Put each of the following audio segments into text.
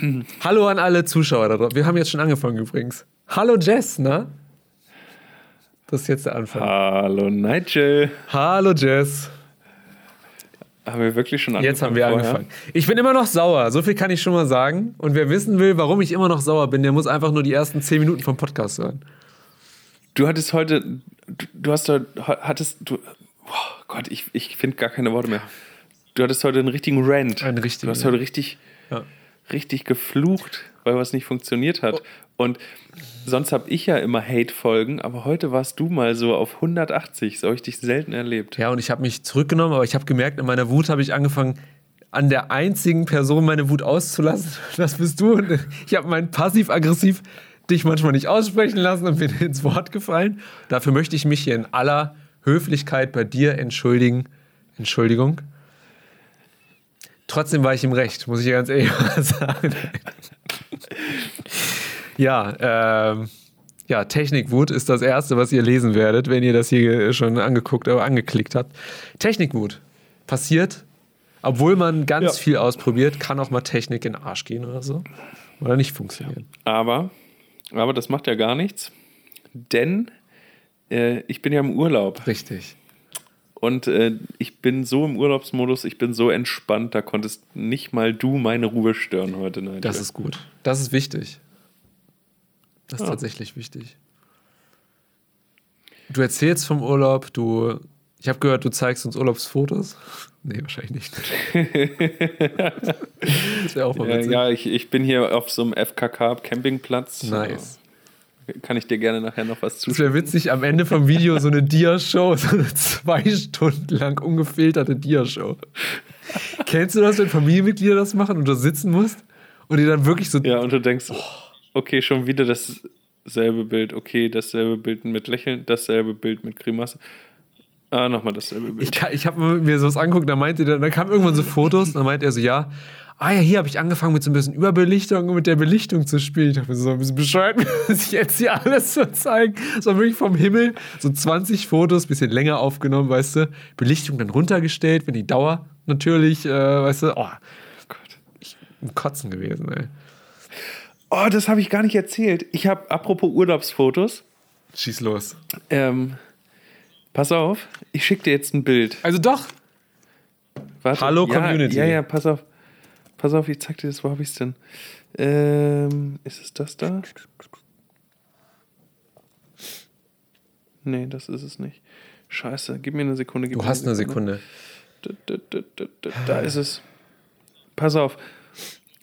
Hallo an alle Zuschauer da drauf. Wir haben jetzt schon angefangen übrigens. Hallo Jess, ne? Das ist jetzt der Anfang. Hallo Nigel. Hallo Jess. Haben wir wirklich schon angefangen? Jetzt haben wir vorher? angefangen. Ich bin immer noch sauer, so viel kann ich schon mal sagen. Und wer wissen will, warum ich immer noch sauer bin, der muss einfach nur die ersten zehn Minuten vom Podcast hören. Du hattest heute, du, du hast heute, hattest, du, oh Gott, ich, ich finde gar keine Worte mehr. Du hattest heute einen richtigen Rant. Einen richtigen. Du hast heute richtig, ja. Richtig geflucht, weil was nicht funktioniert hat. Und sonst habe ich ja immer Hate-Folgen, aber heute warst du mal so auf 180. So habe ich dich selten erlebt. Ja, und ich habe mich zurückgenommen, aber ich habe gemerkt, in meiner Wut habe ich angefangen, an der einzigen Person meine Wut auszulassen. Das bist du. Und ich habe mein passiv-aggressiv dich manchmal nicht aussprechen lassen und bin ins Wort gefallen. Dafür möchte ich mich hier in aller Höflichkeit bei dir entschuldigen. Entschuldigung. Trotzdem war ich im Recht, muss ich ganz ehrlich mal sagen. ja, ähm, ja, Technikwut ist das Erste, was ihr lesen werdet, wenn ihr das hier schon angeguckt oder angeklickt habt. Technikwut passiert, obwohl man ganz ja. viel ausprobiert, kann auch mal Technik in den Arsch gehen oder so. Oder nicht funktionieren. Aber, aber das macht ja gar nichts, denn äh, ich bin ja im Urlaub. Richtig. Und äh, ich bin so im Urlaubsmodus, ich bin so entspannt, da konntest nicht mal du meine Ruhe stören heute. Nein, das ist gut. Das ist wichtig. Das ist ja. tatsächlich wichtig. Du erzählst vom Urlaub, du. Ich habe gehört, du zeigst uns Urlaubsfotos. Nee, wahrscheinlich nicht. das wäre auch mal witzig. Ja, ich, ich bin hier auf so einem FKK-Campingplatz. Nice kann ich dir gerne nachher noch was zuschicken. Es wäre witzig, am Ende vom Video so eine Dia-Show, so eine zwei Stunden lang ungefilterte Dia-Show. Kennst du das, wenn Familienmitglieder das machen und du sitzen musst und die dann wirklich so. Ja, und du denkst, oh. okay, schon wieder dasselbe Bild, okay, dasselbe Bild mit Lächeln, dasselbe Bild mit Grimasse. Ah, nochmal dasselbe Bild. Ich, ich habe mir sowas angeguckt, da meinte der, da kamen irgendwann so Fotos, dann meinte er so, ja, ah ja, hier habe ich angefangen mit so ein bisschen Überbelichtung und mit der Belichtung zu spielen. Ich dachte mir so ein bisschen bescheuert, sich jetzt hier alles zu zeigen. So wirklich vom Himmel, so 20 Fotos, bisschen länger aufgenommen, weißt du. Belichtung dann runtergestellt, wenn die Dauer natürlich, äh, weißt du, oh Gott, ich bin Kotzen gewesen, ey. Oh, das habe ich gar nicht erzählt. Ich habe, apropos Urlaubsfotos. Schieß los. Ähm, pass auf, ich schicke dir jetzt ein Bild. Also doch. Warte. Hallo ja, Community. Ja, ja, pass auf. Pass auf, ich zeig dir das. Wo habe ich es denn? Ähm, ist es das da? Nee, das ist es nicht. Scheiße, gib mir eine Sekunde. du hast eine Sekunde. Da, da, da, da, ist es. Pass auf.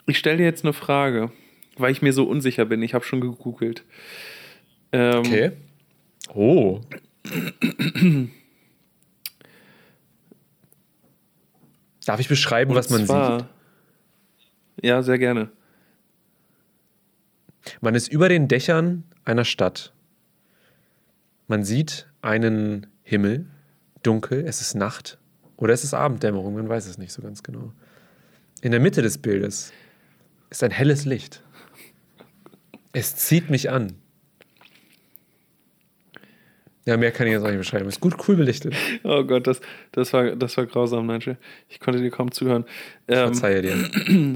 Ich stelle dir jetzt eine Frage, weil ich mir so unsicher bin. Ich habe schon gegoogelt. Ähm, okay. Oh. Darf ich beschreiben, was man zwar, sieht? Ja, sehr gerne. Man ist über den Dächern einer Stadt. Man sieht einen Himmel, dunkel, es ist Nacht oder es ist Abenddämmerung, man weiß es nicht so ganz genau. In der Mitte des Bildes ist ein helles Licht. Es zieht mich an. Ja, mehr kann ich jetzt auch nicht beschreiben. Ist gut, cool belichtet. Oh Gott, das, das, war, das war grausam, Nigel. Ich konnte dir kaum zuhören. Ähm, ich verzeihe dir.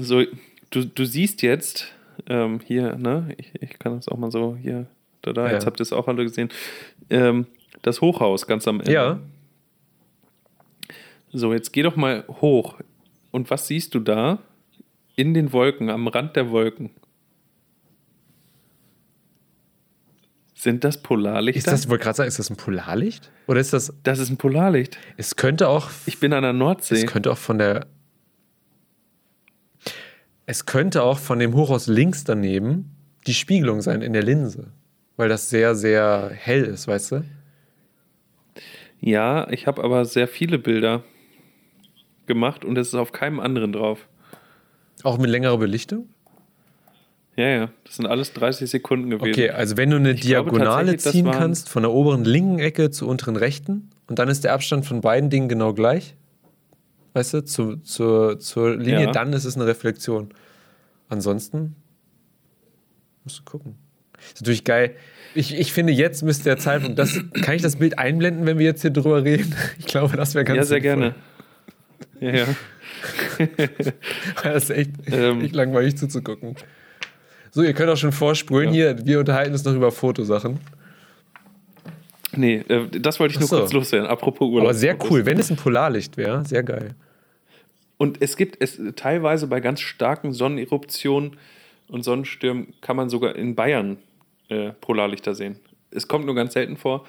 So, du, du siehst jetzt ähm, hier, ne? Ich, ich kann das auch mal so hier, da, da. Ja. Jetzt habt ihr es auch alle gesehen. Ähm, das Hochhaus ganz am Ende. Ja. So, jetzt geh doch mal hoch. Und was siehst du da? In den Wolken, am Rand der Wolken. Sind das Polarlichter? Ist das, ich wollte gerade sagen, ist das ein Polarlicht? Oder ist das. Das ist ein Polarlicht. Es könnte auch. Ich bin an der Nordsee. Es könnte auch von der. Es könnte auch von dem Hochhaus links daneben die Spiegelung sein in der Linse. Weil das sehr, sehr hell ist, weißt du? Ja, ich habe aber sehr viele Bilder gemacht und es ist auf keinem anderen drauf. Auch mit längerer Belichtung? Ja, ja, das sind alles 30 Sekunden gewesen. Okay, also wenn du eine ich Diagonale ziehen kannst, von der oberen linken Ecke zur unteren rechten, und dann ist der Abstand von beiden Dingen genau gleich, weißt du, zu, zu, zur Linie, ja. dann ist es eine Reflexion. Ansonsten musst du gucken. Ist natürlich geil. Ich, ich finde, jetzt müsste der Zeitpunkt, das, kann ich das Bild einblenden, wenn wir jetzt hier drüber reden? Ich glaube, das wäre ganz Ja, sehr sinnvoll. gerne. Ja, ja. das ist echt, Ähm. echt langweilig zuzugucken. So, ihr könnt auch schon vorspulen. Hier, wir unterhalten uns noch über Fotosachen. Nee, äh, das wollte ich nur so. kurz loswerden. Apropos Urlaub. Aber sehr cool. Wenn es ein Polarlicht wäre, sehr geil. Und es gibt es teilweise bei ganz starken Sonneneruptionen und Sonnenstürmen kann man sogar in Bayern äh, Polarlichter sehen. Es kommt nur ganz selten vor.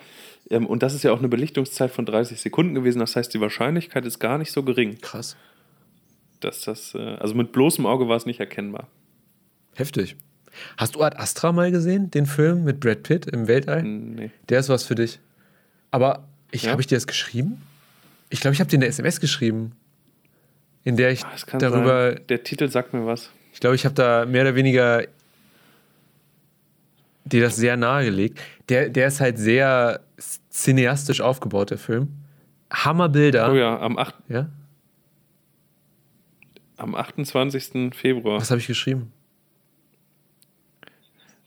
Ähm, und das ist ja auch eine Belichtungszeit von 30 Sekunden gewesen. Das heißt, die Wahrscheinlichkeit ist gar nicht so gering, Krass. dass das, äh, also mit bloßem Auge war es nicht erkennbar. Heftig. Hast du Ad Astra mal gesehen, den Film mit Brad Pitt im Weltall? Nee. Der ist was für dich. Aber ich Ja? habe ich dir das geschrieben? Ich glaube, ich habe dir eine SMS geschrieben, in der ich kann darüber, sein. Der Titel sagt mir was. ich glaube, ich habe da mehr oder weniger dir das sehr nahegelegt. Der, der ist halt sehr cineastisch aufgebaut, der Film. Hammerbilder. Oh ja, am, 8, ja? am 28. Februar. Was habe ich geschrieben?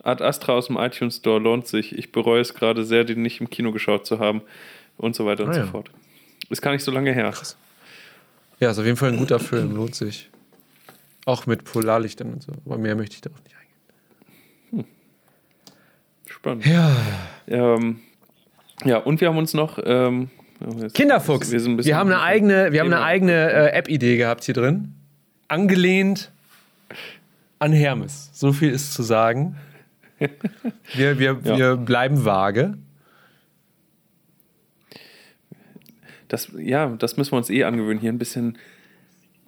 Ad Astra aus dem iTunes Store lohnt sich. Ich bereue es gerade sehr, den nicht im Kino geschaut zu haben. Und so weiter und Ah, so ja. fort. Ist gar nicht so lange her. Ja, ist auf jeden Fall ein guter Film, lohnt sich. Auch mit Polarlichtern und so. Aber mehr möchte ich darauf nicht eingehen. Spannend. Ja. Ähm, ja, und wir haben uns noch. Ähm, Kinderfuchs. Wir, Wir, bisschen haben eine eigene, wir haben eine eigene äh, App-Idee gehabt hier drin. Angelehnt an Hermes. So viel ist zu sagen. Wir, wir, Ja. wir bleiben vage. Das, ja, das müssen wir uns eh angewöhnen, hier ein bisschen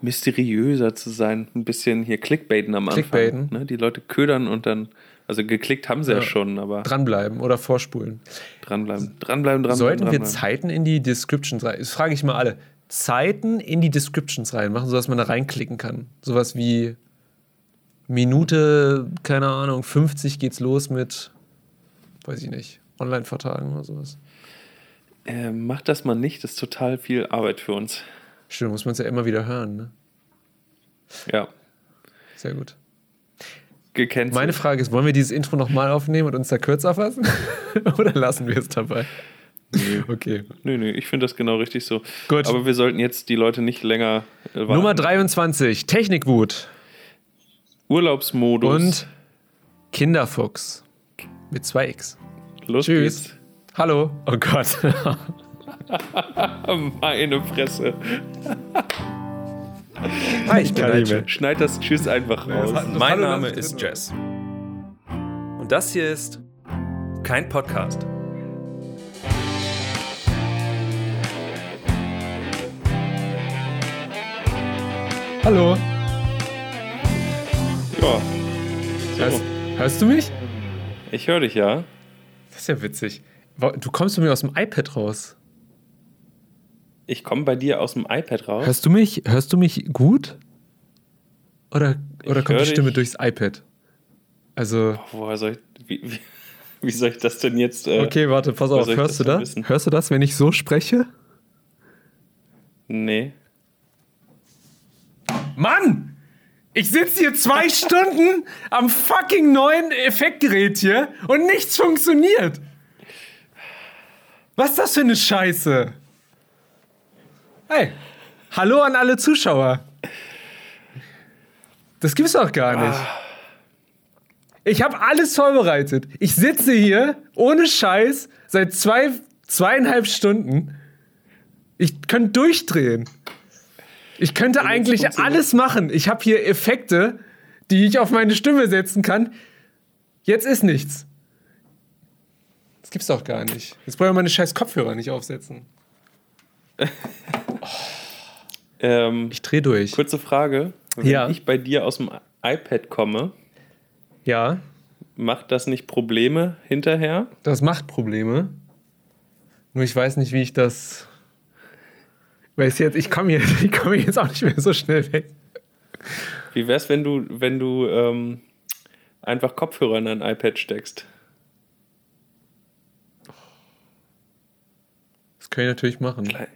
mysteriöser zu sein. Ein bisschen hier Clickbaiten am Anfang. Clickbaiten. Ne? Die Leute ködern und dann. Also geklickt haben sie ja, Ja. schon, aber Dranbleiben oder vorspulen. dranbleiben. Dranbleiben, dranbleiben. Sollten wir dranbleiben. Zeiten in die Descriptions rein? Das frage ich mal alle. Zeiten in die Descriptions reinmachen, sodass man da reinklicken kann. Sowas wie Minute, keine Ahnung, 50 geht's los mit, weiß ich nicht, Online-Vertagen oder sowas. Äh, macht das mal nicht, das ist total viel Arbeit für uns. Stimmt, muss man es ja immer wieder hören, ne? Ja, Sehr gut. gecancelt. Meine Frage ist, wollen wir dieses Intro nochmal aufnehmen und uns da kürzer fassen? Oder lassen wir es dabei? Okay. Nö, nö, ich finde das genau richtig so. Gut. Aber wir sollten jetzt die Leute nicht länger äh, warten. Nummer 23, Technikwut Urlaubsmodus. und Kinderfuchs mit zwei X. Los Tschüss. geht's. Hallo. Oh Gott. Meine Fresse. Hi, ich bin Schneid, schneid das Tschüss einfach raus. hat- das Mein Hallo Name ist. Jess. Und das hier ist kein Podcast. Hallo. Ja, Hörst, hörst du mich? ich höre dich ja. Das ist ja witzig. Du kommst zu mir aus dem iPad raus. Ich komme bei dir aus dem iPad raus. Hörst du mich? Hörst du mich gut? Oder, oder Ich kommt die Stimme dich. durchs iPad? Also, Woher soll ich, wie, wie, wie soll ich das denn jetzt? Äh, okay, warte, pass auf. Hörst du das denn das? Hörst du das, wenn ich so spreche? Nee. Mann! Ich sitze hier zwei Stunden am fucking neuen Effektgerät hier und nichts funktioniert. Was ist das für eine Scheiße? Hey, hallo an alle Zuschauer. Das gibt's doch gar nicht. Ich habe alles vorbereitet. Ich sitze hier ohne Scheiß seit zwei, zweieinhalb Stunden. Ich könnte durchdrehen. Ich könnte eigentlich alles machen. Ich habe hier Effekte, die ich auf meine Stimme setzen kann. Jetzt ist nichts. Das gibt's doch gar nicht. Jetzt brauche ich meine scheiß Kopfhörer nicht aufsetzen. Ähm, Ich dreh durch. kurze Frage. Wenn Ja. ich bei dir aus dem iPad komme, Ja, macht das nicht Probleme hinterher? das macht Probleme. Nur ich weiß nicht, wie ich das. Weil jetzt, ich komme ich komme hier jetzt auch nicht mehr so schnell weg. Wie wär's, wenn du, wenn du ähm, einfach Kopfhörer in dein iPad steckst? Das kann ich natürlich machen. Klein,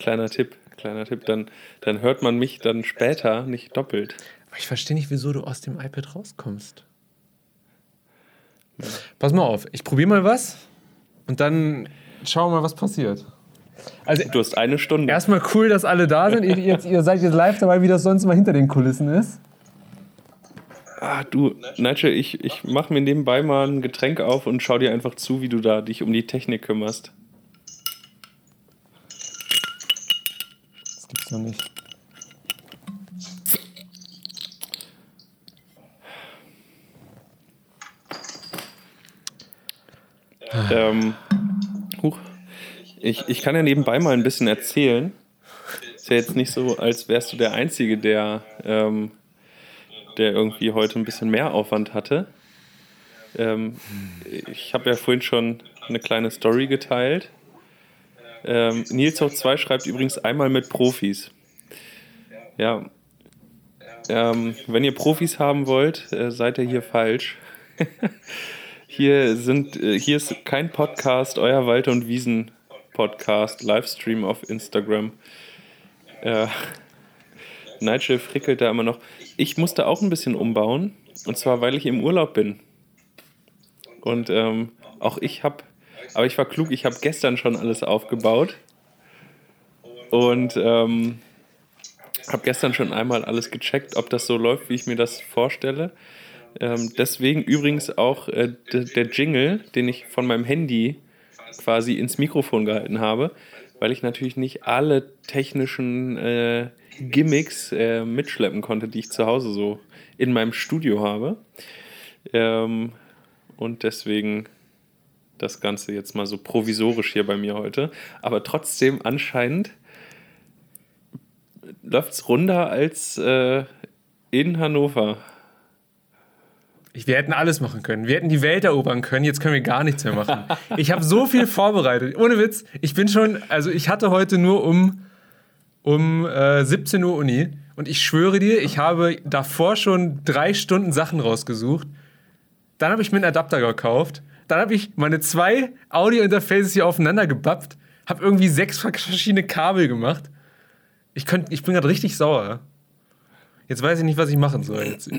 kleiner Tipp, kleiner Tipp. Dann, dann hört man mich dann später nicht doppelt. Aber ich verstehe nicht, wieso du aus dem iPad rauskommst. Pass mal auf, ich probiere mal was und dann schauen wir mal, was passiert. Also Du hast eine Stunde. erstmal cool, dass alle da sind. Ihr, jetzt, ihr seid jetzt live dabei, wie das sonst mal hinter den Kulissen ist. Ah, du, Nigel, ich, ich mache mir nebenbei mal ein Getränk auf und schau dir einfach zu, wie du da dich um die Technik kümmerst. Das gibt's noch nicht. Ähm, huch. Ich, ich kann ja nebenbei mal ein bisschen erzählen. Ist ja jetzt nicht so, als wärst du der Einzige, der, ähm, der irgendwie heute ein bisschen mehr Aufwand hatte. Ähm, ich habe ja vorhin schon eine kleine Story geteilt. Ähm, Nils Hoch 2 schreibt übrigens einmal mit Profis. Ja. Ähm, wenn ihr Profis haben wollt, äh, seid ihr hier falsch. Hier sind, äh, hier ist kein Podcast, euer Wald- und Wiesen-Podcast, Livestream auf Instagram. Äh, Nigel frickelt da immer noch. Ich musste auch ein bisschen umbauen, und zwar, weil ich im Urlaub bin. Und ähm, auch ich habe, aber ich war klug, ich habe gestern schon alles aufgebaut. Und ähm, habe gestern schon einmal alles gecheckt, ob das so läuft, wie ich mir das vorstelle. Ähm, deswegen übrigens auch äh, der Jingle, den ich von meinem Handy quasi ins Mikrofon gehalten habe, weil ich natürlich nicht alle technischen äh, Gimmicks äh, mitschleppen konnte, die ich zu Hause so in meinem Studio habe. Ähm, und deswegen das Ganze jetzt mal so provisorisch hier bei mir heute. Aber trotzdem anscheinend läuft es runder als äh, in Hannover. Wir hätten alles machen können. Wir hätten die Welt erobern können. Jetzt können wir gar nichts mehr machen. Ich habe so viel vorbereitet. Ohne Witz. Ich bin schon, also ich hatte heute nur um, um äh, 17 Uhr Uni. Und ich schwöre dir, ich habe davor schon drei Stunden Sachen rausgesucht. Dann habe ich mir einen Adapter gekauft. Dann habe ich meine zwei Audio-Interfaces hier aufeinander gebappt. Habe irgendwie sechs verschiedene Kabel gemacht. Ich, könnt, ich bin gerade richtig sauer. Jetzt weiß ich nicht, was ich machen soll. Jetzt,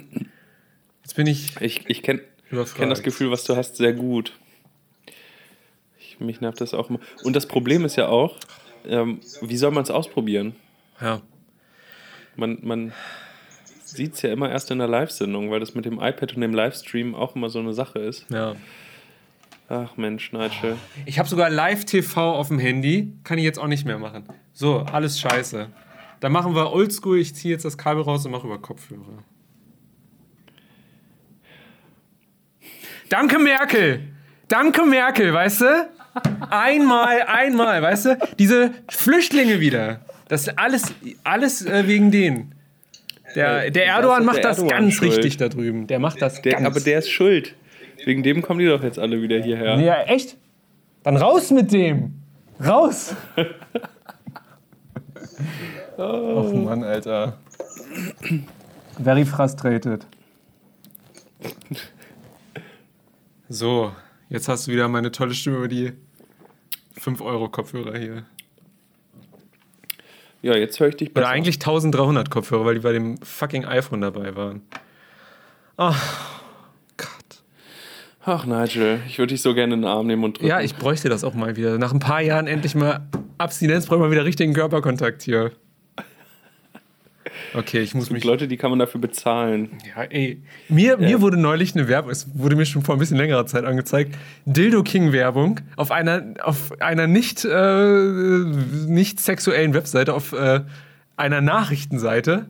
jetzt bin ich Ich, ich kenne kenn das Gefühl, was du hast, sehr gut. Ich, mich nervt das auch immer. Und das Problem ist ja auch, ähm, wie soll man es ausprobieren? Ja. Man, man sieht es ja immer erst in der Live-Sendung, weil das mit dem iPad und dem Livestream auch immer so eine Sache ist. Ja. Ach Mensch, Nigel. Ich habe sogar Live-TV auf dem Handy. Kann ich jetzt auch nicht mehr machen. So, alles scheiße. Dann machen wir oldschool. Ich ziehe jetzt das Kabel raus und mache über Kopfhörer. Danke, Merkel! Danke, Merkel, weißt du? Einmal, einmal, weißt du? Diese Flüchtlinge wieder. Das ist alles, alles äh, wegen denen. Der, Äh, der Erdogan macht der das Erdogan ganz schuld. richtig da drüben. Der macht das Der, ganz. aber der ist schuld. Wegen dem kommen die doch jetzt alle wieder hierher. Ja, echt? Dann raus mit dem! Raus! oh Mann, Alter. Very frustrated. So, jetzt hast du wieder meine tolle Stimme über die 5-Euro-Kopfhörer hier. Ja, jetzt höre ich dich besser. Oder eigentlich 1300 Kopfhörer, weil die bei dem fucking iPhone dabei waren. Ach, Gott. Ach Nigel, ich würde dich so gerne in den Arm nehmen und drücken. Ja, ich bräuchte das auch mal wieder. Nach ein paar Jahren endlich mal Abstinenz, brauche ich mal wieder richtigen Körperkontakt hier. Okay, ich muss Die mich. Leute, die kann man dafür bezahlen. Ja, ey. Mir, mir wurde neulich eine Werbung, es wurde mir schon vor ein bisschen längerer Zeit angezeigt, Dildo King Werbung auf einer, auf einer nicht, äh, nicht sexuellen Webseite, auf äh, einer Nachrichtenseite.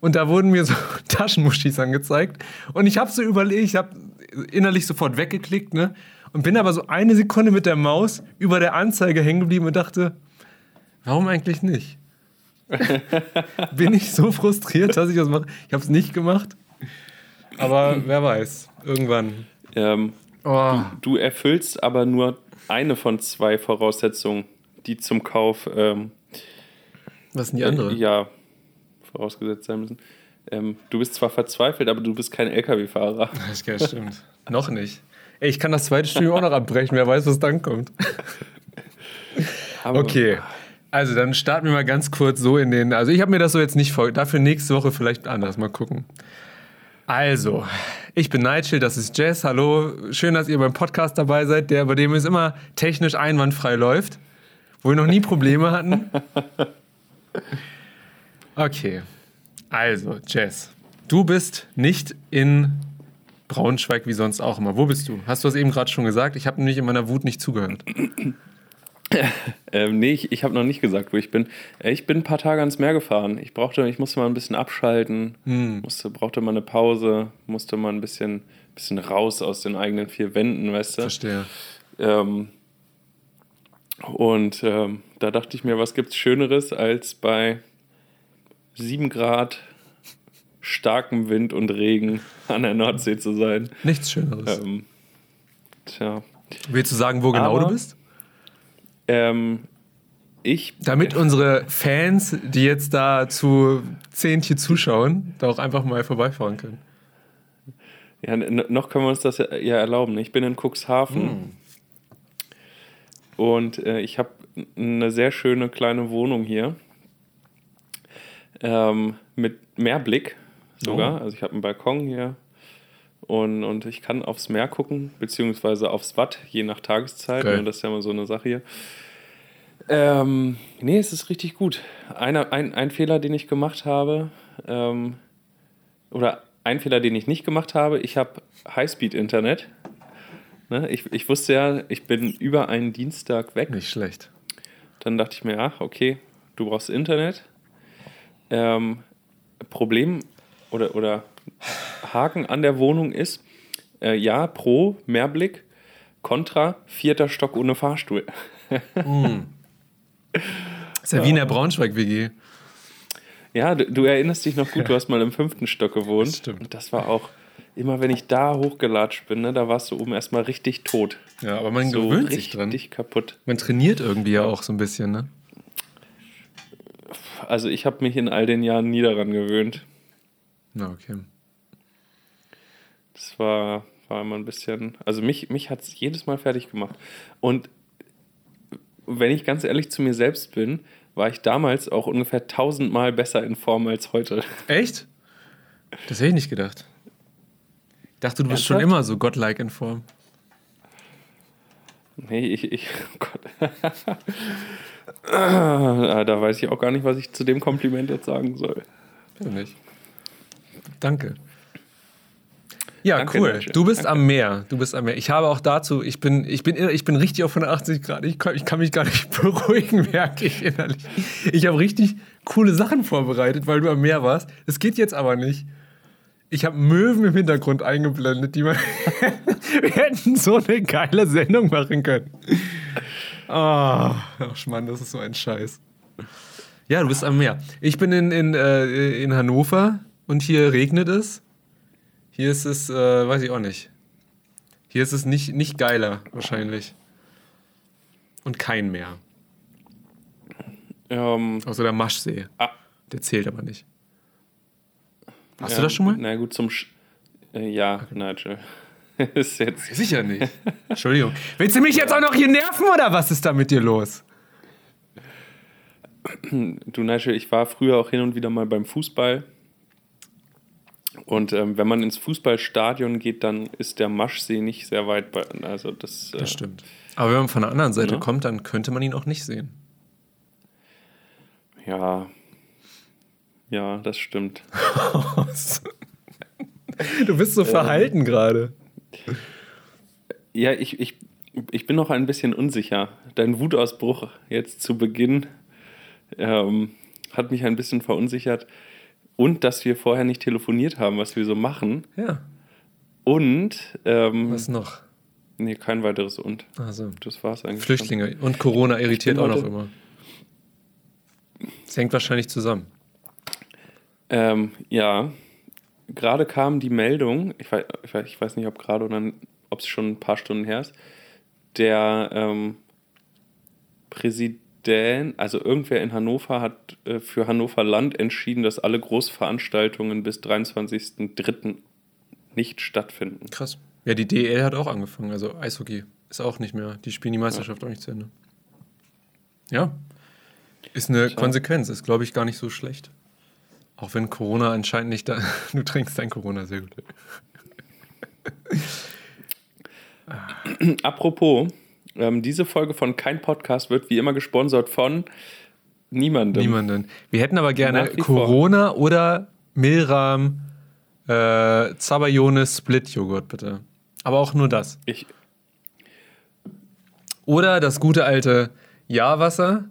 Und da wurden mir so Taschenmuschis angezeigt. Und ich habe so überlegt, ich habe innerlich sofort weggeklickt, ne? Und bin aber so eine Sekunde mit der Maus über der Anzeige hängen geblieben und dachte, warum eigentlich nicht? bin ich so frustriert, dass ich das mache. Ich habe es nicht gemacht. Aber wer weiß, irgendwann. Ähm, Oh, du erfüllst aber nur eine von zwei Voraussetzungen, die zum Kauf ähm, was sind die andere? Äh, ja, vorausgesetzt sein müssen. Ähm, du bist zwar verzweifelt, aber du bist kein LKW-Fahrer. Das ja, stimmt. noch nicht. Ey, ich kann das zweite Studium auch noch abbrechen, wer weiß, was dann kommt. Okay. Also dann starten wir mal ganz kurz so in den. Also ich habe mir das so jetzt nicht vor. Dafür nächste Woche vielleicht anders. Mal gucken. Also, ich bin Nigel, das ist Jess. Hallo, schön, dass ihr beim Podcast dabei seid, der bei dem es immer technisch einwandfrei läuft. wo wir noch nie Probleme hatten. Okay. Also, Jess, du bist nicht in Braunschweig wie sonst auch immer. Wo bist du? Hast du es eben gerade schon gesagt? Ich habe nämlich in meiner Wut nicht zugehört. Ähm, nee, ich, ich habe noch nicht gesagt, wo ich bin. Äh, Ich bin ein paar Tage ans Meer gefahren. Ich brauchte, ich musste mal ein bisschen abschalten, musste, brauchte mal eine Pause, musste mal ein bisschen, bisschen raus aus den eigenen vier Wänden, weißt du? Verstehe. Ähm, und ähm, da dachte ich mir, was gibt's Schöneres, als bei 7 Grad, starkem Wind und Regen an der Nordsee zu sein. Nichts Schöneres. Ähm, tja. Willst du sagen, wo genau Aber- du bist? Ähm, ich Damit unsere Fans, die jetzt da zu zehn hier zuschauen, da auch einfach mal vorbeifahren können. Ja, noch können wir uns das ja erlauben. Ich bin in Cuxhaven und äh, ich habe eine sehr schöne kleine Wohnung hier ähm, mit Meerblick sogar. Oh. Also ich habe einen Balkon hier und, und ich kann aufs Meer gucken, beziehungsweise aufs Watt, je nach Tageszeit. Geil. Ne, das ist ja mal so eine Sache hier. Ähm, nee, es ist richtig gut. Einer, ein, ein Fehler, den ich gemacht habe, ähm, oder ein Fehler, den ich nicht gemacht habe, ich habe Highspeed-Internet. Ne, ich, ich wusste ja, ich bin über einen Dienstag weg. Nicht schlecht. Dann dachte ich mir, ach, okay, du brauchst Internet. Ähm, Problem oder, oder Haken an der Wohnung ist, äh, ja, pro Mehrblick, kontra vierter Stock ohne Fahrstuhl. ist ja wie in der Braunschweig-WG. Ja, du, du erinnerst dich noch gut, du hast mal im fünften Stock gewohnt. Das stimmt. Und das war auch, immer wenn ich da hochgelatscht bin, ne, da warst du oben erstmal richtig tot. Ja, aber man so gewöhnt richtig sich dran. kaputt. Man trainiert irgendwie ja auch so ein bisschen, ne? Also ich habe mich in all den Jahren nie daran gewöhnt. Na, okay. Das war, war immer ein bisschen. Also mich, mich hat es jedes Mal fertig gemacht. Und wenn ich ganz ehrlich zu mir selbst bin, war ich damals auch ungefähr tausendmal besser in Form als heute. Echt? Das hätte ich nicht gedacht. Ich dachte, du bist schon Ernsthaft? immer so godlike in Form. Nee, ich. ich oh Gott. Ah, da weiß ich auch gar nicht, was ich zu dem Kompliment jetzt sagen soll. Ja, nicht. Danke. Ja, Danke, cool. Nigel. Du bist Danke. am Meer. Du bist am Meer. Ich habe auch dazu, ich bin, ich bin, ich bin richtig auf 180 Grad. Ich kann, ich kann mich gar nicht beruhigen, merke ich innerlich. Ich habe richtig coole Sachen vorbereitet, weil du am Meer warst. Es geht jetzt aber nicht. Ich habe Möwen im Hintergrund eingeblendet, die man. Wir hätten so eine geile Sendung machen können. Ah, ach Mann, das ist so ein Scheiß. Ja, du bist am Meer. Ich bin in, in, äh, in Hannover und hier regnet es. Hier ist es, äh, weiß ich auch nicht. Hier ist es nicht, nicht geiler, wahrscheinlich. Und kein Meer. Ähm, Außer der Maschsee. ah, Der zählt aber nicht. Hast ja, du das schon mal? Na gut, zum. Sch äh, ja, Nigel. ist jetzt. Sicher nicht. Entschuldigung. Willst du mich jetzt auch noch hier nerven oder was ist da mit dir los? Du, Nigel, ich war früher auch hin und wieder mal beim Fußball. Und ähm, wenn man ins Fußballstadion geht, dann ist der Maschsee nicht sehr weit. Bei, also das, äh, Das stimmt. Aber wenn man von der anderen Seite Ja. kommt, dann könnte man ihn auch nicht sehen. Ja. Ja, das stimmt. Du bist so verhalten gerade. Ja, ich, ich, ich bin noch ein bisschen unsicher. Dein Wutausbruch jetzt zu Beginn ähm, hat mich ein bisschen verunsichert. Und dass wir vorher nicht telefoniert haben, was wir so machen. Ja. Und, ähm, Was noch? nee, kein weiteres Und. Also. Das war's eigentlich. schon. Flüchtlinge und Corona irritiert auch noch immer. Es hängt wahrscheinlich zusammen. Ähm, ja, gerade kam die Meldung, ich weiß, ich weiß, ich weiß nicht, ob gerade oder ob es schon ein paar Stunden her ist, der ähm, Präsident, also irgendwer in Hannover hat äh, für Hannover Land entschieden, dass alle Großveranstaltungen bis 23.03. nicht stattfinden. Krass. Ja, die DL hat auch angefangen. Also Eishockey ist auch nicht mehr. Die spielen die Meisterschaft auch nicht zu Ende. Ja. Ist eine Konsequenz. Ist, glaube ich, gar nicht so schlecht. Auch wenn Corona anscheinend nicht da. Du trinkst dein Corona sehr gut. Apropos, Ähm, diese Folge von Kein Podcast wird wie immer gesponsert von niemandem. Niemanden. Wir hätten aber gerne wie vor. Corona oder Milram äh, Zabayone Split Joghurt, bitte. Aber auch nur das. Ich, Oder das gute alte Jahrwasser.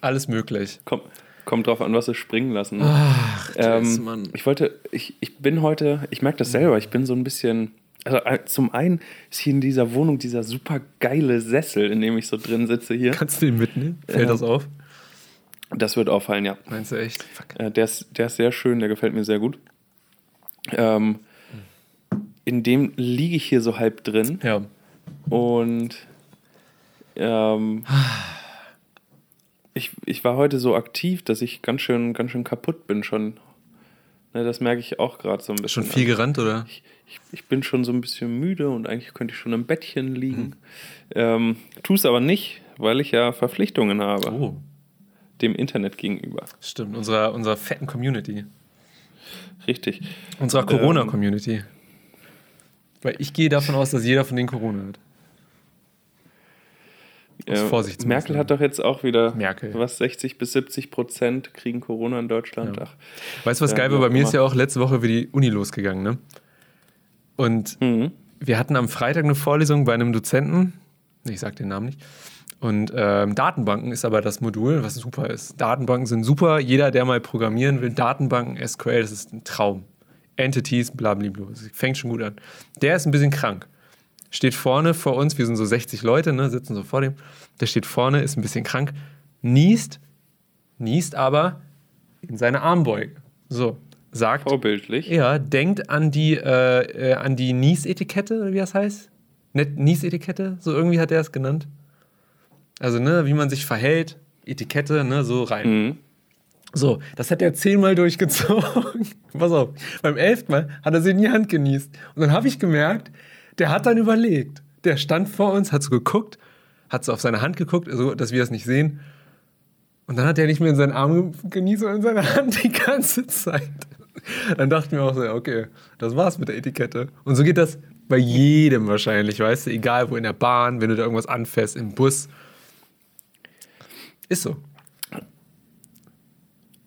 Alles möglich. komm, kommt drauf an, was sie springen lassen. Ach, Ähm, Mann. ich wollte, ich, ich bin heute, ich merke das selber, ich bin so ein bisschen. Also äh, zum einen ist hier in dieser Wohnung dieser super geile Sessel, in dem ich so drin sitze hier. Kannst du den mitnehmen? Fällt Ja. das auf? Das wird auffallen, ja. Meinst du echt? Äh, der, ist, der ist sehr schön, der gefällt mir sehr gut. Ähm, in dem liege ich hier so halb drin Ja. und ähm, ich, ich war heute so aktiv, dass ich ganz schön, ganz schön kaputt bin schon. Ne, das merke ich auch gerade so ein bisschen. Schon viel gerannt, oder? ich, ich, ich bin schon so ein bisschen müde und eigentlich könnte ich schon im Bettchen liegen. Ähm, tu es aber nicht, weil ich ja Verpflichtungen habe, Oh, dem Internet gegenüber. stimmt. Unserer, unserer fetten Community. Richtig. Unserer Ähm, Corona-Community. Weil ich gehe davon aus, dass jeder von denen Corona hat. Aus Vorsichtsmaßnahmen. Merkel hat doch jetzt auch wieder, Merkel. was, 60 bis 70 Prozent kriegen Corona in Deutschland. Ja. Ach, Weißt du, was Ja, geil war? Bei mir ist ja auch letzte Woche wie die Uni losgegangen, ne? Und mhm. wir hatten am Freitag eine Vorlesung bei einem Dozenten. Ich sag den Namen nicht. Und ähm, Datenbanken ist aber das Modul, was super ist. Datenbanken sind super. Jeder, der mal programmieren will, Datenbanken, SQL, das ist ein Traum. Entities, blablabla. Das fängt schon gut an. Der ist ein bisschen krank. Steht vorne vor uns, wir sind so 60 Leute, ne, sitzen so vor dem. Der steht vorne, ist ein bisschen krank, niest, niest aber in seine Armbeuge. So, sagt, Vorbildlich. ja, denkt an die, äh, äh, an die Nies-Etikette, oder wie das heißt. Net Nies-Etikette, so irgendwie hat er es genannt. Also, ne, wie man sich verhält, Etikette, ne, so rein. Mhm. So, das hat er zehnmal durchgezogen. Pass auf, beim elften Mal hat er sie in die Hand genießt. Und dann habe ich gemerkt, der hat dann überlegt. Der stand vor uns, hat so geguckt, hat so auf seine Hand geguckt, so dass wir es nicht sehen. Und dann hat er nicht mehr in seinen Arm genießt, sondern in seiner Hand die ganze Zeit. Dann dachten wir auch so, okay, das war's mit der Etikette. Und so geht das bei jedem wahrscheinlich, weißt du, egal wo in der Bahn, wenn du da irgendwas anfährst, im Bus. Ist so.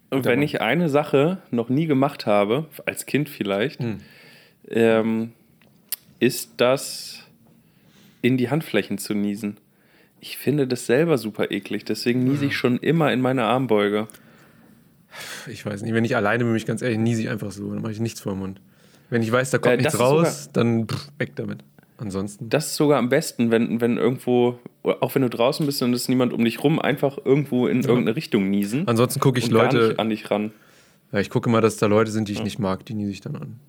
Und wenn ich eine Sache noch nie gemacht habe, als Kind vielleicht, ähm, ist das in die Handflächen zu niesen. Ich finde das selber super eklig, deswegen niese ich schon immer in meine Armbeuge. Ich weiß nicht, wenn ich alleine bin, bin ich ganz ehrlich, niese ich einfach so, dann mache ich nichts vor den Mund. Wenn ich weiß, da kommt Äh, nichts raus, dann pff, weg damit. Ansonsten. Das ist sogar am besten, wenn, wenn irgendwo, auch wenn du draußen bist und es ist niemand um dich rum, einfach irgendwo in irgendeine Richtung niesen. Ansonsten gucke ich Leute, an dich ran. ja, ich gucke immer, dass da Leute sind, die ich nicht mag, die niese ich dann an.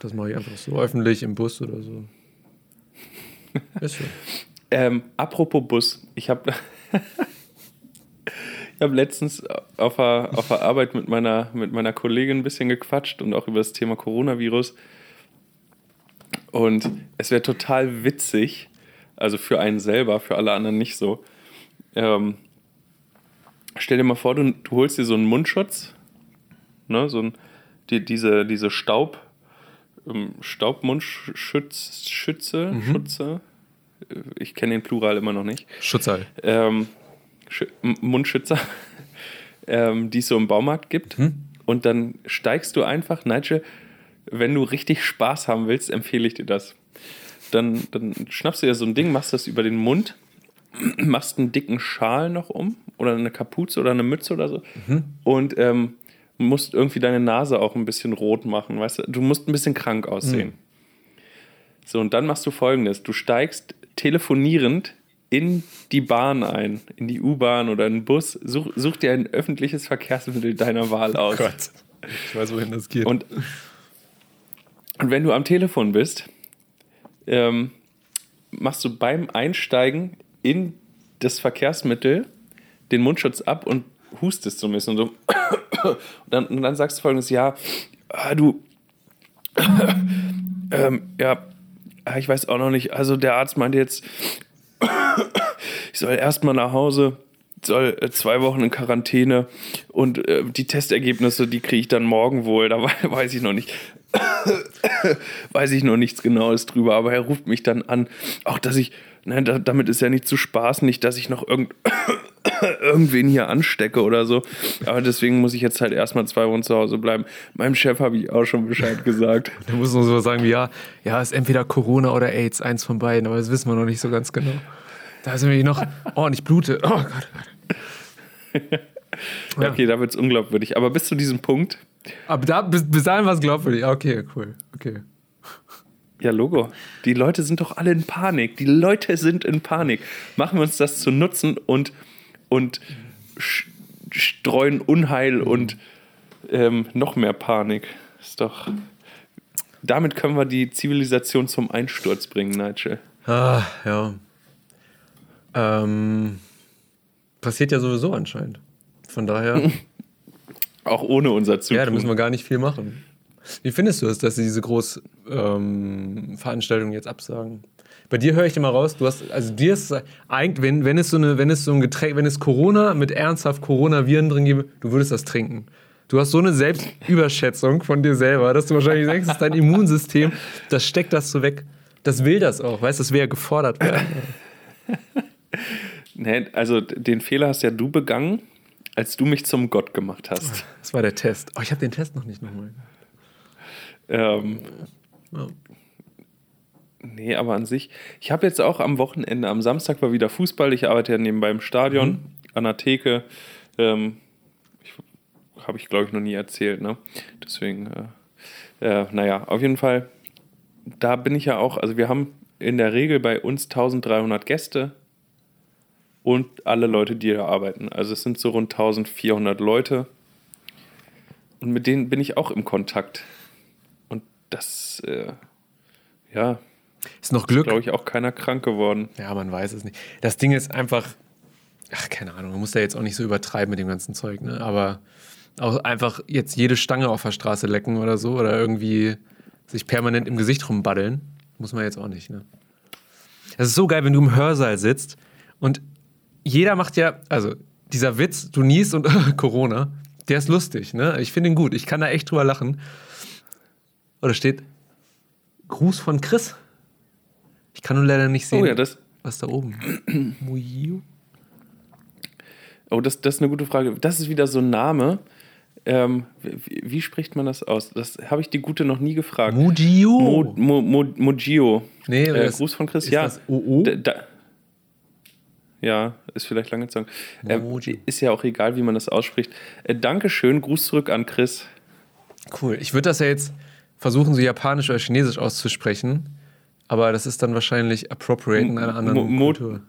Das mache ich einfach so öffentlich im Bus oder so. Ist so. Ähm, apropos Bus, ich habe ich hab letztens auf der, auf der Arbeit mit meiner, mit meiner Kollegin ein bisschen gequatscht und auch über das Thema Coronavirus. Und es wäre total witzig, also für einen selber, für alle anderen nicht so. Ähm, stell dir mal vor, du, du holst dir so einen Mundschutz, ne, so ein, die, diese, diese Staub, ähm, Staubmundschütze, Schütze, Schutze. Ich kenne den Plural immer noch nicht Schutzhall. ähm, M- Mundschützer, ähm, die es so im Baumarkt gibt. Und dann steigst du einfach, Nigel, wenn du richtig Spaß haben willst, empfehle ich dir das. Dann, dann schnappst du dir so ein Ding, machst das über den Mund, machst einen dicken Schal noch um oder eine Kapuze oder eine Mütze oder so und ähm, musst irgendwie deine Nase auch ein bisschen rot machen, weißt du? Du musst ein bisschen krank aussehen. So, und dann machst du folgendes: Du steigst telefonierend in die Bahn ein, in die U-Bahn oder in den Bus, such, such dir ein öffentliches Verkehrsmittel deiner Wahl aus. Ich weiß, wohin das geht. Und, und wenn du am Telefon bist, ähm, machst du beim Einsteigen in das Verkehrsmittel den Mundschutz ab und hustest so ein bisschen. Und, so. und, dann, und dann sagst du folgendes: Ja, ah, du, ähm, ja, ah, ich weiß auch noch nicht. Also der Arzt meinte jetzt, ich soll erstmal nach Hause, soll äh, zwei Wochen in Quarantäne und äh, die Testergebnisse, die kriege ich dann morgen wohl, da wei- weiß ich noch nicht. weiß ich noch nichts Genaues drüber, aber er ruft mich dann an, auch dass ich, nein, da, damit ist ja nicht zu spaßen, nicht, dass ich noch irgend, irgendwen hier anstecke oder so. Aber deswegen muss ich jetzt halt erstmal zwei Wochen zu Hause bleiben. Meinem Chef habe ich auch schon Bescheid gesagt. Da muss man so sagen wie, ja, ja, ist entweder Corona oder AIDS, eins von beiden, aber das wissen wir noch nicht so ganz genau. Da sind wir noch ordentlich Blute. Oh Gott, oh Gott. Ja. Okay, da wird es unglaubwürdig. Aber bis zu diesem Punkt. Aber da, bis, bis dahin war es glaubwürdig. Okay, cool. Okay. Ja, Logo. Die Leute sind doch alle in Panik. Die Leute sind in Panik. Machen wir uns das zu nutzen und, und streuen Unheil und ähm, noch mehr Panik. Ist doch. Damit können wir die Zivilisation zum Einsturz bringen, Nigel. Ah, ja. Ähm, passiert ja sowieso anscheinend. Von daher. Auch ohne unser Zutun. Ja, da müssen wir gar nicht viel machen. Wie findest du es, dass sie diese Großveranstaltung ähm, jetzt absagen? Bei dir höre ich immer raus, du hast, also dir ist eigentlich, wenn, wenn es so eine, wenn es so ein Getränk, wenn es Corona mit ernsthaft Coronaviren drin gäbe, du würdest das trinken. Du hast so eine Selbstüberschätzung von dir selber, dass du wahrscheinlich denkst, dass dein Immunsystem, das steckt das so weg. Das will das auch, weißt du, das wäre ja gefordert werden. nee, also den Fehler hast ja du begangen, als du mich zum Gott gemacht hast. Das war der Test. Oh, ich habe den Test noch nicht nochmal. Ähm. Nee, aber an sich. Ich habe jetzt auch am Wochenende, am Samstag war wieder Fußball. Ich arbeite ja nebenbei im Stadion, mhm. an der Theke. Ähm, habe ich, glaube ich, noch nie erzählt. Ne? Deswegen, äh, äh, naja, auf jeden Fall, da bin ich ja auch. Also, wir haben in der Regel bei uns 1300 Gäste und alle Leute, die hier arbeiten. Also es sind so rund 1400 Leute und mit denen bin ich auch im Kontakt. Und das, äh, ja, ist noch Glück. glaube ich, auch keiner krank geworden. Ja, man weiß es nicht. Das Ding ist einfach, ach, keine Ahnung, man muss da jetzt auch nicht so übertreiben mit dem ganzen Zeug, ne? Aber auch einfach jetzt jede Stange auf der Straße lecken oder so oder irgendwie sich permanent im Gesicht rumbaddeln, muss man jetzt auch nicht, ne? Das ist so geil, wenn du im Hörsaal sitzt und jeder macht ja, also dieser Witz, du niest und Corona, der ist lustig, ne? Ich finde ihn gut. Ich kann da echt drüber lachen. Oder steht Gruß von Chris. Ich kann nur leider nicht sehen, oh ja, das was da oben. Mujio? Oh, das, das ist eine gute Frage. Das ist wieder so ein Name. Ähm, wie, wie, spricht man das aus? Das habe ich die Gute noch nie gefragt. Mujio? Mo, Mo, Mo, Mujio. Nee, äh, Gruß von Chris. ja. Das OO? Da, da, ja, ist vielleicht lang gezogen. Äh, ist ja auch egal, wie man das ausspricht. Äh, Dankeschön, Gruß zurück an Chris. Cool. Ich würde das ja jetzt versuchen, so japanisch oder chinesisch auszusprechen, aber das ist dann wahrscheinlich appropriate in einer anderen Mo Kultur.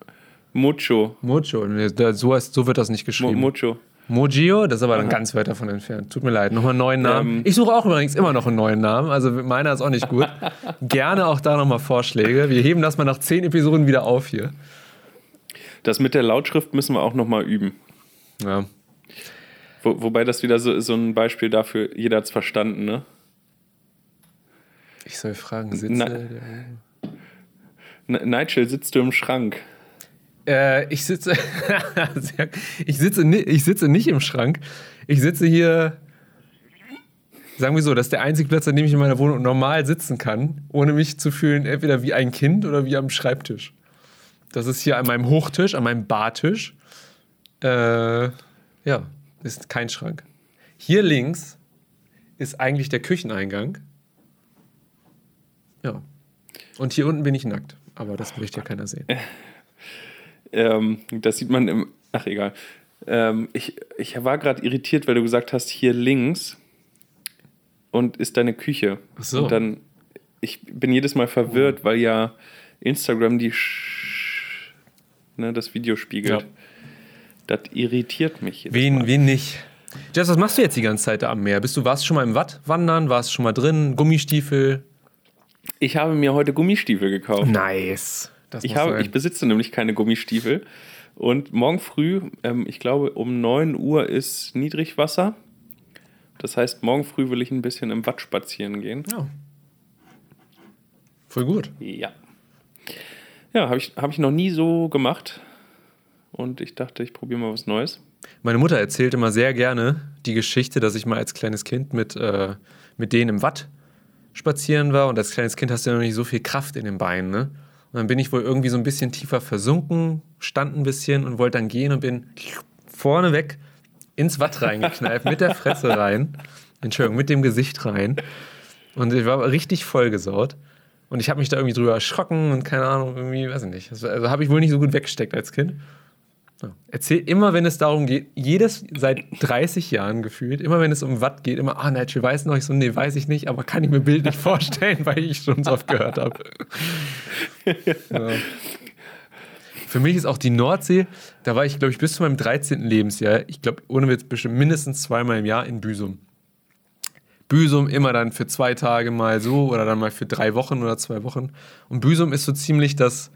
Mocho. Mocho. So, so wird das nicht geschrieben. Mo Mocho. Mojio, das ist aber dann ganz weit davon entfernt. Tut mir leid, nochmal einen neuen Namen. Ähm. Ich suche auch übrigens immer noch einen neuen Namen, also meiner ist auch nicht gut. Gerne auch da nochmal Vorschläge. Wir heben das mal nach zehn Episoden wieder auf hier. Das mit der Lautschrift müssen wir auch nochmal üben. Ja. Wo, wobei das wieder so, so ein Beispiel dafür, jeder hat es verstanden, ne? Ich soll fragen, sitze. Na, Nigel, sitzt du im Schrank? Äh, ich sitze. ich, sitze ich sitze nicht im Schrank. Ich sitze hier. Sagen wir so, das ist der einzige Platz, an dem ich in meiner Wohnung normal sitzen kann, ohne mich zu fühlen, entweder wie ein Kind oder wie am Schreibtisch. Das ist hier an meinem Hochtisch, an meinem Bartisch. Äh, ja, ist kein Schrank. Hier links ist eigentlich der Kücheneingang. Ja. Und hier unten bin ich nackt. Aber das möchte ja keiner sehen. Ähm, das sieht man im. Ach, egal. Ähm, ich, ich war gerade irritiert, weil du gesagt hast, hier links und ist deine Küche. Ach so. Und dann. Ich bin jedes Mal verwirrt, oh. weil ja Instagram die ne, das Video spiegelt. Ja. Das irritiert mich. Wen, wen nicht? Jess, was machst du jetzt die ganze Zeit am Meer? Bist du, warst du schon mal im Watt wandern? Warst du schon mal drin? Gummistiefel? Ich habe mir heute Gummistiefel gekauft. Nice. ich, habe, ich besitze nämlich keine Gummistiefel. Und morgen früh, ähm, ich glaube um 9 Uhr ist Niedrigwasser. Das heißt, morgen früh will ich ein bisschen im Watt spazieren gehen. Ja. Voll gut. Ja. Ja, habe ich, hab ich noch nie so gemacht. Und ich dachte, ich probiere mal was Neues. Meine Mutter erzählt immer sehr gerne die Geschichte, dass ich mal als kleines Kind mit, äh, mit denen im Watt spazieren war und als kleines Kind hast du ja noch nicht so viel Kraft in den Beinen, ne? Und dann bin ich wohl irgendwie so ein bisschen tiefer versunken, stand ein bisschen und wollte dann gehen und bin vorne weg ins Watt reingeknallt, mit der Fresse rein. Entschuldigung, mit dem Gesicht rein. Und ich war richtig vollgesaut. Und ich habe mich da irgendwie drüber erschrocken und keine Ahnung, irgendwie, weiß ich nicht. Also, also habe ich wohl nicht so gut weggesteckt als Kind. Ja. Erzähl immer, wenn es darum geht, jedes seit 30 Jahren gefühlt, immer wenn es um Watt geht, immer, ah, Nigel, weiß noch ich so, nee, weiß ich nicht, aber kann ich mir bildlich vorstellen, weil ich schon so oft gehört habe. ja. Für mich ist auch die Nordsee, da war ich, glaube ich, bis zu meinem 13. Lebensjahr, ich glaube, ohne Witz, bestimmt mindestens zweimal im Jahr in Büsum. Büsum immer dann für zwei Tage mal so oder dann mal für drei Wochen oder zwei Wochen. Und Büsum ist so ziemlich das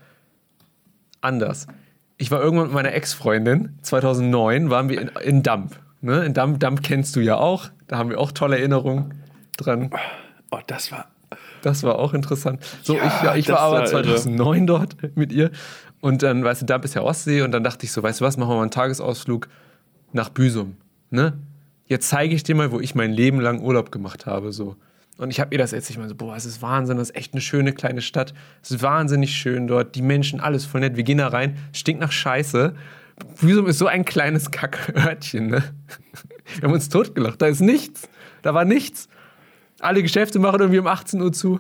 anders. Ich war irgendwann mit meiner Ex-Freundin, 2009, waren wir in, in Damp. Ne? In Damp, Damp kennst du ja auch. Da haben wir auch tolle Erinnerungen dran. Oh, das war. Das war auch interessant. So, Ja, ich, ja, ich war aber war irre. 2009 dort mit ihr. Und dann, weißt du, Damp ist ja Ostsee. Und dann dachte ich so, weißt du was, machen wir mal einen Tagesausflug nach Büsum. Ne? Jetzt zeige ich dir mal, wo ich mein Leben lang Urlaub gemacht habe. So. Und ich habe ihr das erzählt. Ich meine so, boah, es ist Wahnsinn, das ist echt eine schöne kleine Stadt. Es ist wahnsinnig schön dort. Die Menschen, alles voll nett. Wir gehen da rein, stinkt nach Scheiße. Büsum ist so ein kleines Kackörtchen, ne? Wir haben uns totgelacht. Da ist nichts. Da war nichts. Alle Geschäfte machen irgendwie um 18 Uhr zu.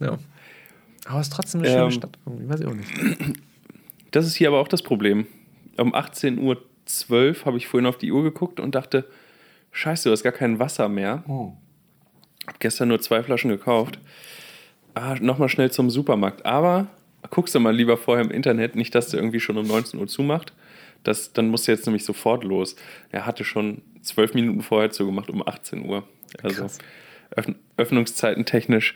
Ja. Aber es ist trotzdem eine schöne Ähm, Stadt. Irgendwie. Weiß ich auch nicht. Das ist hier aber auch das Problem. Um 18.12 Uhr habe ich vorhin auf die Uhr geguckt und dachte, scheiße, du hast gar kein Wasser mehr. Hab gestern nur zwei Flaschen gekauft. Ah, nochmal schnell zum Supermarkt. Aber guckst du mal lieber vorher im Internet, nicht, dass der irgendwie schon um 19 Uhr zumacht. Das, dann musst du jetzt nämlich sofort los. Er hatte schon zwölf Minuten vorher zugemacht, um 18 Uhr. Also. Öffn Öffnungszeiten technisch.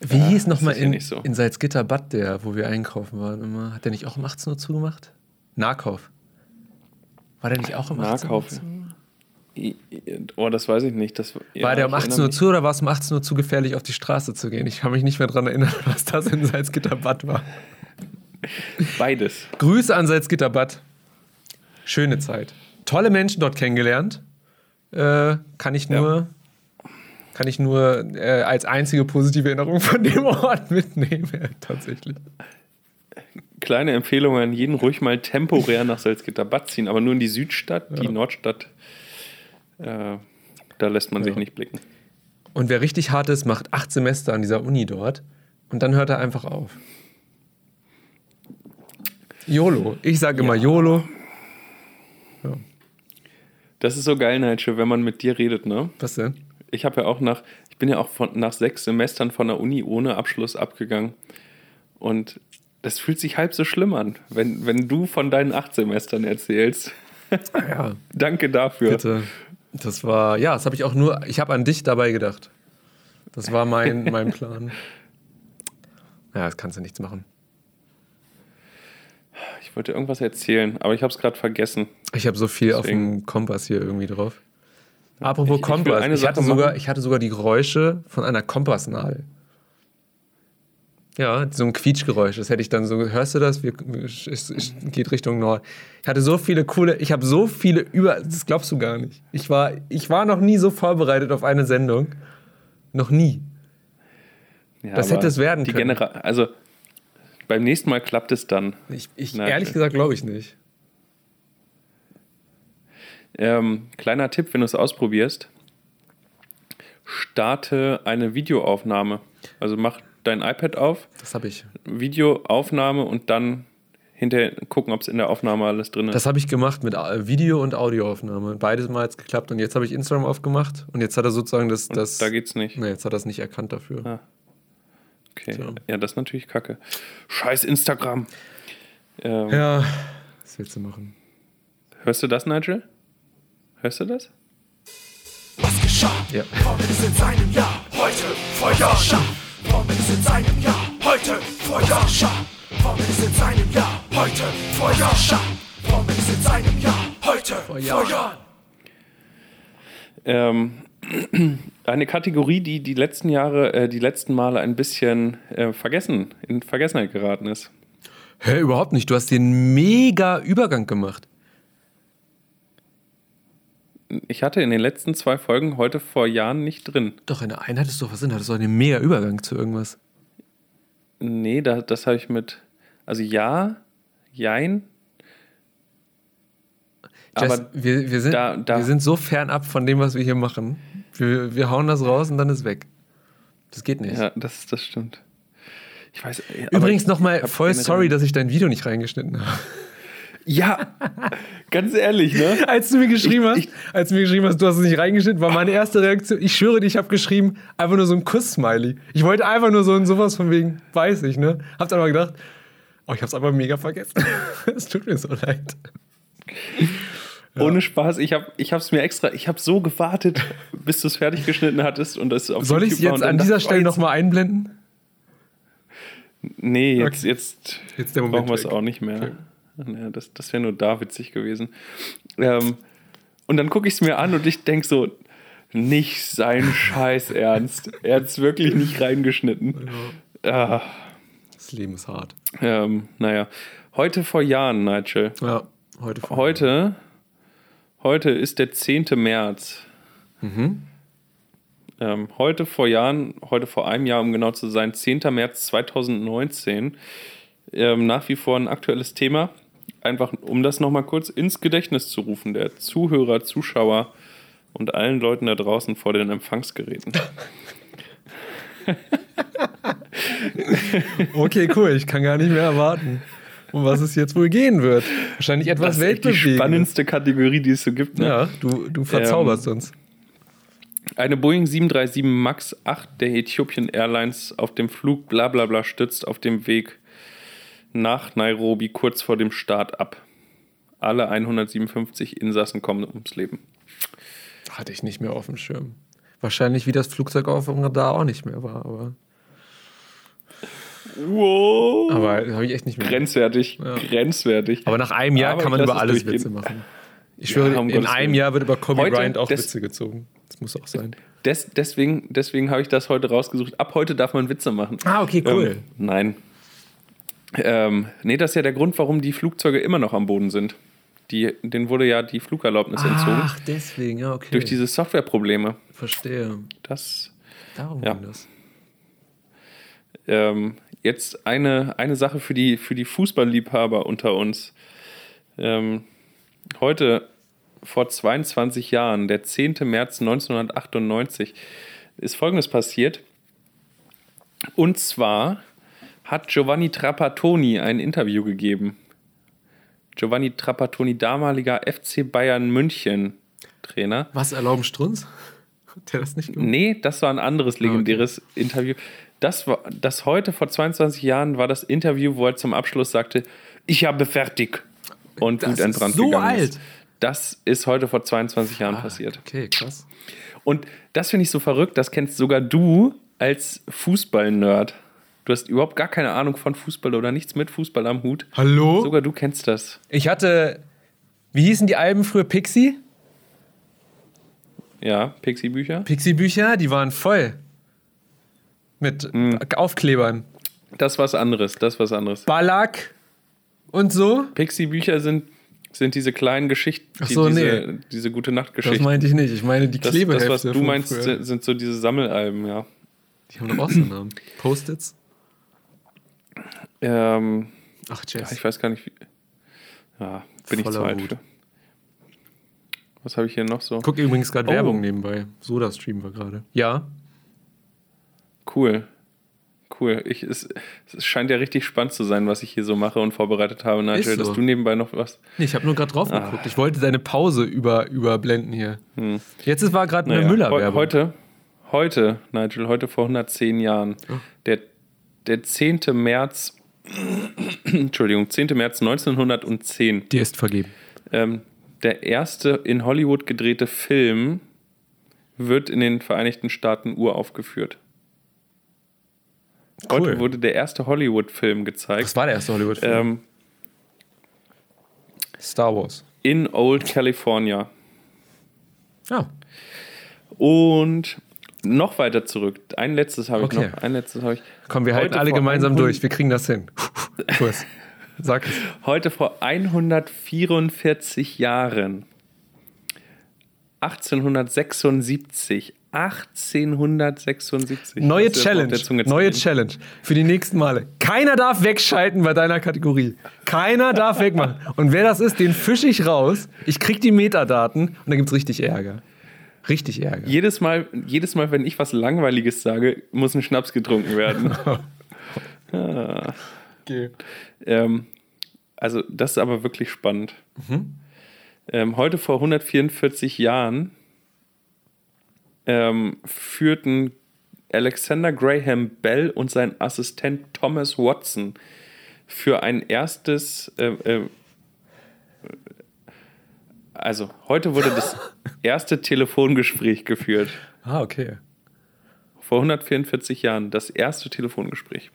Wie Ja, hieß das nochmal in, so. in Salzgitter-Bad der, wo wir einkaufen waren immer? Hat der nicht auch um 18 Uhr zugemacht? Nahkauf. War der nicht auch um 18 Uhr Nahkauf. zu? I- i- Oh, das weiß ich nicht. Das, ja, War der um ich 18 erinnere Uhr zu oder war es um 18 Uhr zu gefährlich, auf die Straße zu gehen? Ich kann mich nicht mehr daran erinnern, was das in Salzgitter-Bad war. Beides. Grüße an Salzgitter-Bad. Schöne Zeit. Tolle Menschen dort kennengelernt. Äh, kann ich nur, kann ich nur äh, als einzige positive Erinnerung von dem Ort mitnehmen, tatsächlich. Kleine Empfehlung an jeden, ruhig mal temporär nach Salzgitterbad ziehen, aber nur in die Südstadt, die Nordstadt, äh, da lässt man sich Ja. nicht blicken. Und wer richtig hart ist, macht acht Semester an dieser Uni dort und dann hört er einfach auf. YOLO. Ich sage immer YOLO. Das ist so geil, Nigel, wenn man mit dir redet, ne? Was denn? Ich habe ja auch nach, ich bin ja auch von, nach sechs Semestern von der Uni ohne Abschluss abgegangen. Und das fühlt sich halb so schlimm an, wenn, wenn du von deinen acht Semestern erzählst. Ja, Danke dafür. bitte. Das war, ja, das habe ich auch nur, ich habe an dich dabei gedacht. Das war mein, mein Plan. Ja, das kannst du nichts machen. Ich wollte irgendwas erzählen, aber ich habe es gerade vergessen. Ich habe so viel auf Deswegen- dem Kompass hier irgendwie drauf. Apropos Ich- ich Kompass, eine ich, hatte sogar, ich hatte sogar die Geräusche von einer Kompassnadel. Ja, so ein Quietschgeräusch. Das hätte ich dann so, hörst du das? Wir, es, es geht Richtung Nord. Ich hatte so viele coole, ich habe so viele über, das glaubst du gar nicht. Ich war, ich war noch nie so vorbereitet auf eine Sendung. Noch nie. Ja, Das hätte es werden die können. Genera also beim nächsten Mal klappt es dann. Ich, ich Na, ehrlich gesagt glaube ich nicht. Ähm, kleiner Tipp, wenn du es ausprobierst, starte eine Videoaufnahme. Also mach dein iPad auf, Das habe ich. Videoaufnahme und dann hinterher gucken, ob es in der Aufnahme alles drin ist. Das habe ich gemacht mit äh, Video- und Audioaufnahme. Beides mal hat geklappt. Und jetzt habe ich Instagram aufgemacht und jetzt hat er sozusagen das. das da geht's nicht. Nee, jetzt hat er es nicht erkannt dafür. Ah. Okay. Tja. Ja, das ist natürlich kacke. Scheiß Instagram. Ähm, Ja, was willst du machen? Hörst du das, Nigel? Hörst du das? Was geschah? Ja. Warum ist in seinem Jahr heute vor? Warum ist in seinem Jahr heute vor? Warum ist in seinem Jahr heute vor? Warum ist in seinem Jahr heute vor. Jahren? Ähm, eine Kategorie, die die letzten Jahre, äh, die letzten Male ein bisschen äh, vergessen, in Vergessenheit geraten ist. Hä, überhaupt nicht. Du hast den mega Übergang gemacht. Ich hatte in den letzten zwei Folgen heute vor Jahren nicht drin. Doch, in der einen hattest du doch was drin, hattest du einen mega Übergang zu irgendwas. Nee, da, das habe ich mit. Also ja, jein. Jess, Aber wir, wir, sind, da- da- wir sind so fernab von dem, was wir hier machen. Wir, wir hauen das raus und dann ist weg. Das geht nicht. ja, das, das stimmt. Ich weiß. Übrigens nochmal voll sorry, dass ich dein Video nicht reingeschnitten habe. Ja, ganz ehrlich, ne? Als du mir geschrieben Ich- hast, als du mir geschrieben hast, du hast es nicht reingeschnitten, war meine erste Reaktion, ich schwöre dir, ich habe geschrieben, einfach nur so ein Kuss-Smiley. Ich wollte einfach nur so ein sowas von wegen, weiß ich, ne? Hab's aber gedacht, oh, ich hab's einfach mega vergessen. Es tut mir so leid. Ohne Spaß, ich habe ich es mir extra, ich habe so gewartet, bis du es fertig geschnitten hattest und das auf Soll ich es jetzt an dieser ich, Stelle oh, jetzt- nochmal einblenden? Nee, jetzt, Okay. jetzt, Jetzt der Moment brauchen wir es auch nicht mehr. Ja, das das wäre nur da witzig gewesen. Ähm, und dann gucke ich es mir an und ich denke so, nicht sein Scheiß Ernst. Er hat es wirklich nicht reingeschnitten. Ah, Das Leben ist hart. ähm, naja, heute vor Jahren, Nigel. Ja, heute. vor- Heute, heute ist der 10. März. Ähm, heute vor Jahren, heute vor einem Jahr, um genau zu sein, 10. März 2019. Ähm, nach wie vor ein aktuelles Thema. Einfach, um das nochmal kurz ins Gedächtnis zu rufen, der Zuhörer, Zuschauer und allen Leuten da draußen vor den Empfangsgeräten. Okay, cool, ich kann gar nicht mehr erwarten, um was es jetzt wohl gehen wird. Wahrscheinlich etwas echt die Weltbewegendes. spannendste Kategorie, die es so gibt. Ne? Ja, du, du verzauberst uns. Eine Boeing 737 MAX 8 der Ethiopian Airlines auf dem Flug blablabla stürzt auf dem Weg nach Nairobi kurz vor dem Start ab. Alle 157 Insassen kommen ums Leben. Hatte ich nicht mehr auf dem Schirm. Wahrscheinlich wie das Flugzeug auf dem Radar auch nicht mehr war, aber, Wow. aber habe ich echt nicht mehr. Grenzwertig, Ja. grenzwertig. Aber nach einem Jahr Aber kann man über es alles. Witze machen. Ich schwöre, Ja, um in einem. Jahr wird über Kobe Bryant auch Witze gezogen. Das muss auch sein. Des, deswegen deswegen habe ich das heute rausgesucht. Ab heute darf man Witze machen. Ah, okay, cool. Ähm, nein. Ähm, nee, das ist ja der Grund, warum die Flugzeuge immer noch am Boden sind. Die, denen wurde ja die Flugerlaubnis entzogen Ach, deswegen, ja, okay. durch diese Softwareprobleme. Verstehe. Das Darum Ja. ging das. ähm, jetzt eine, eine Sache für die, für die Fußballliebhaber unter uns. Ähm, heute vor 22 Jahren, der 10. März 1998, ist Folgendes passiert. Und zwar hat Giovanni Trapattoni ein Interview gegeben. Giovanni Trapattoni, damaliger FC Bayern München Trainer. Was erlauben Strunz? Hat der das nicht gemacht? Nee, das war ein anderes legendäres Interview. Das, war, das heute vor 22 Jahren war das Interview, wo er zum Abschluss sagte, ich habe fertig und Das ist wutentbrannt so gegangen alt. ist. Das ist heute vor 22 Jahren passiert. Okay, krass. Und das finde ich so verrückt, das kennst sogar du als Fußball-Nerd. Du hast überhaupt gar keine Ahnung von Fußball oder nichts mit Fußball am Hut. Hallo? Sogar du kennst das. Ich hatte, wie hießen die Alben früher? Pixie? Ja, Pixie-Bücher. Pixie-Bücher, die waren voll. Mit Aufklebern. Das was anderes, das was anderes. Ballack und so. Pixie-Bücher sind, sind diese kleinen Geschichten, Ach die, so, diese, nee. diese gute Das Nachtgeschichten. meinte ich nicht. Ich meine die Das, Klebehefte. das, was du meinst, früher. sind, sind so diese Sammelalben, ja. Die haben doch auch so einen Namen. Post-its? Ähm, Ach, ja, Jess. ich weiß gar nicht, wie. Ja, bin ich Voller zu alt für. Was habe ich hier noch so? Guck übrigens gerade Oh. Werbung nebenbei. Soda streamen wir gerade. Ja. Cool. Cool. Ich, es, es scheint ja richtig spannend zu sein, was ich hier so mache und vorbereitet habe, Nigel, so. dass du nebenbei noch was. Nee, ich habe nur gerade drauf Ah. geguckt. Ich wollte deine Pause über, überblenden hier. Jetzt ist, war gerade eine Hm. Naja, Müller-Werbung. heu- Heute, heute, Nigel, heute vor 110 Jahren, Oh. der, der 10. März, Entschuldigung, 10. März 1910, Die ist vergeben. ähm, der erste in Hollywood gedrehte Film wird in den Vereinigten Staaten uraufgeführt. Heute Cool. wurde der erste Hollywood-Film gezeigt. Das war der erste Hollywood-Film. Ähm, Star Wars. in Old California. Ja. Und noch weiter zurück. Ein letztes habe ich Okay. noch. Ein letztes habe ich. Komm, wir halten Heute alle vor gemeinsam 100 durch. Wir kriegen das hin. Kurs. Sag es. Heute vor 144 Jahren 1876. 1876. Neue Challenge. Neue? Challenge. Für die nächsten Male. Keiner darf wegschalten bei deiner Kategorie. Keiner darf wegmachen. Und wer das ist, den fische ich raus. Ich krieg die Metadaten und dann gibt's richtig Ärger. Richtig Ärger. Jedes Mal, jedes Mal, wenn ich was Langweiliges sage, muss ein Schnaps getrunken werden. Okay. ähm, also, das ist aber wirklich spannend. Ähm, heute vor 144 Jahren ähm, führten Alexander Graham Bell und sein Assistent Thomas Watson für ein erstes, äh, äh, also heute wurde das erste Telefongespräch geführt. Ah, okay. Vor 144 Jahren das erste Telefongespräch.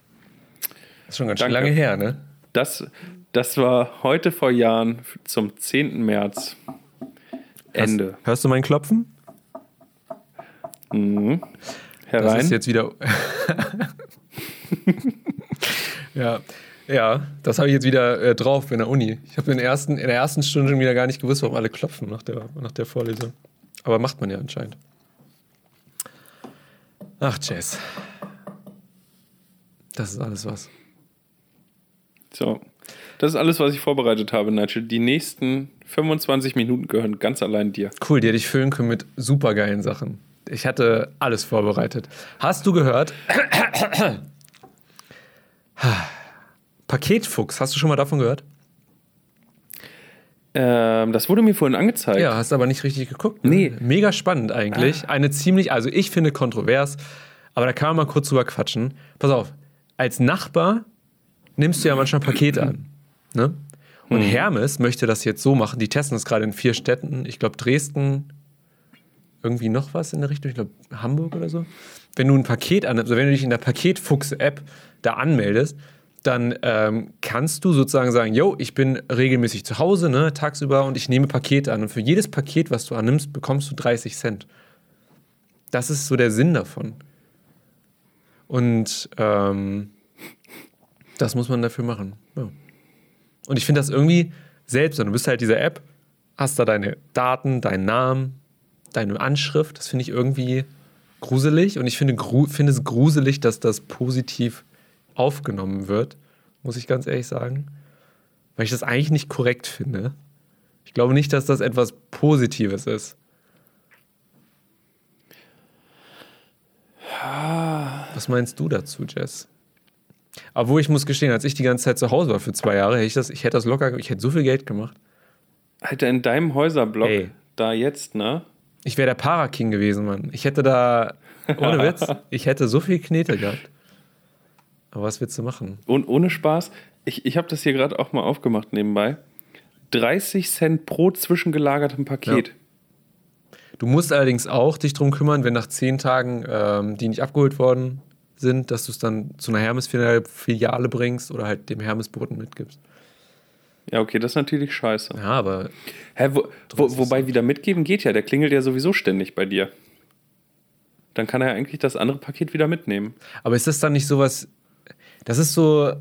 Das ist schon ganz schön lange her, ne? Das, das war heute vor Jahren zum 10. März. Ende. Hörst, hörst du mein Klopfen? Das Herein. ist jetzt wieder. ja. Ja, das habe ich jetzt wieder äh, drauf in der Uni. Ich habe in, der ersten- in der ersten Stunde schon wieder gar nicht gewusst, warum alle klopfen nach der, nach der Vorlesung. Aber macht man ja anscheinend. Ach, Jess. Das ist alles was. So. Das ist alles, was ich vorbereitet habe, Nigel. Die nächsten 25 Minuten gehören ganz allein dir. Cool, die hätte ich füllen können mit supergeilen Sachen. Ich hatte alles vorbereitet. Hast du gehört? Paketfuchs, hast du schon mal davon gehört? Ähm, das wurde mir vorhin angezeigt. Ja, hast aber nicht richtig geguckt. Nee. Mega spannend eigentlich. Eine ziemlich, also ich finde kontrovers, aber da kann man mal kurz drüber quatschen. Pass auf, als Nachbar nimmst du ja manchmal Pakete an. Ne? Und Hermes möchte das jetzt so machen. Die testen das gerade in vier Städten. Ich glaube, Dresden, irgendwie noch was in der Richtung. Ich glaube, Hamburg oder so. Wenn du ein Paket annimmst, also wenn du dich in der Paketfuchs-App da anmeldest, dann ähm, kannst du sozusagen sagen, yo, ich bin regelmäßig zu Hause, ne, tagsüber und ich nehme Pakete an. Und für jedes Paket, was du annimmst, bekommst du 30 Cent. Das ist so der Sinn davon. Und ähm, das muss man dafür machen. Ja. Und ich finde das irgendwie selbst, du bist halt diese App, hast da deine Daten, deinen Namen, deine Anschrift. Das finde ich irgendwie gruselig. Und ich finde, gru es gruselig, dass das positiv aufgenommen wird, muss ich ganz ehrlich sagen. Weil ich das eigentlich nicht korrekt finde. Ich glaube nicht, dass das etwas Positives ist. Was meinst du dazu, Jess? Obwohl ich muss gestehen, als ich die ganze Zeit zu Hause war für zwei Jahre, hätte ich das, ich hätte das locker, ich hätte so viel Geld gemacht. Alter, in deinem Häuserblock, Ey. da jetzt, ne? Ich wäre der Paraking gewesen, Mann. Ich hätte da, ohne Witz, ich hätte so viel Knete gehabt. Aber was willst du machen? Und ohne Spaß, ich, ich habe das hier gerade auch mal aufgemacht nebenbei. 30 Cent pro zwischengelagertem Paket. Ja. Du musst allerdings auch dich drum kümmern, wenn nach zehn Tagen ähm, die nicht abgeholt worden sind, dass du es dann zu einer Hermes-Filiale bringst oder halt dem Hermes-Boten mitgibst. Ja, okay, das ist natürlich scheiße. Ja, aber Hä, wo, wo, wobei wieder mitgeben geht ja, der klingelt ja sowieso ständig bei dir. Dann kann er ja eigentlich das andere Paket wieder mitnehmen. Aber ist das dann nicht sowas, das ist so,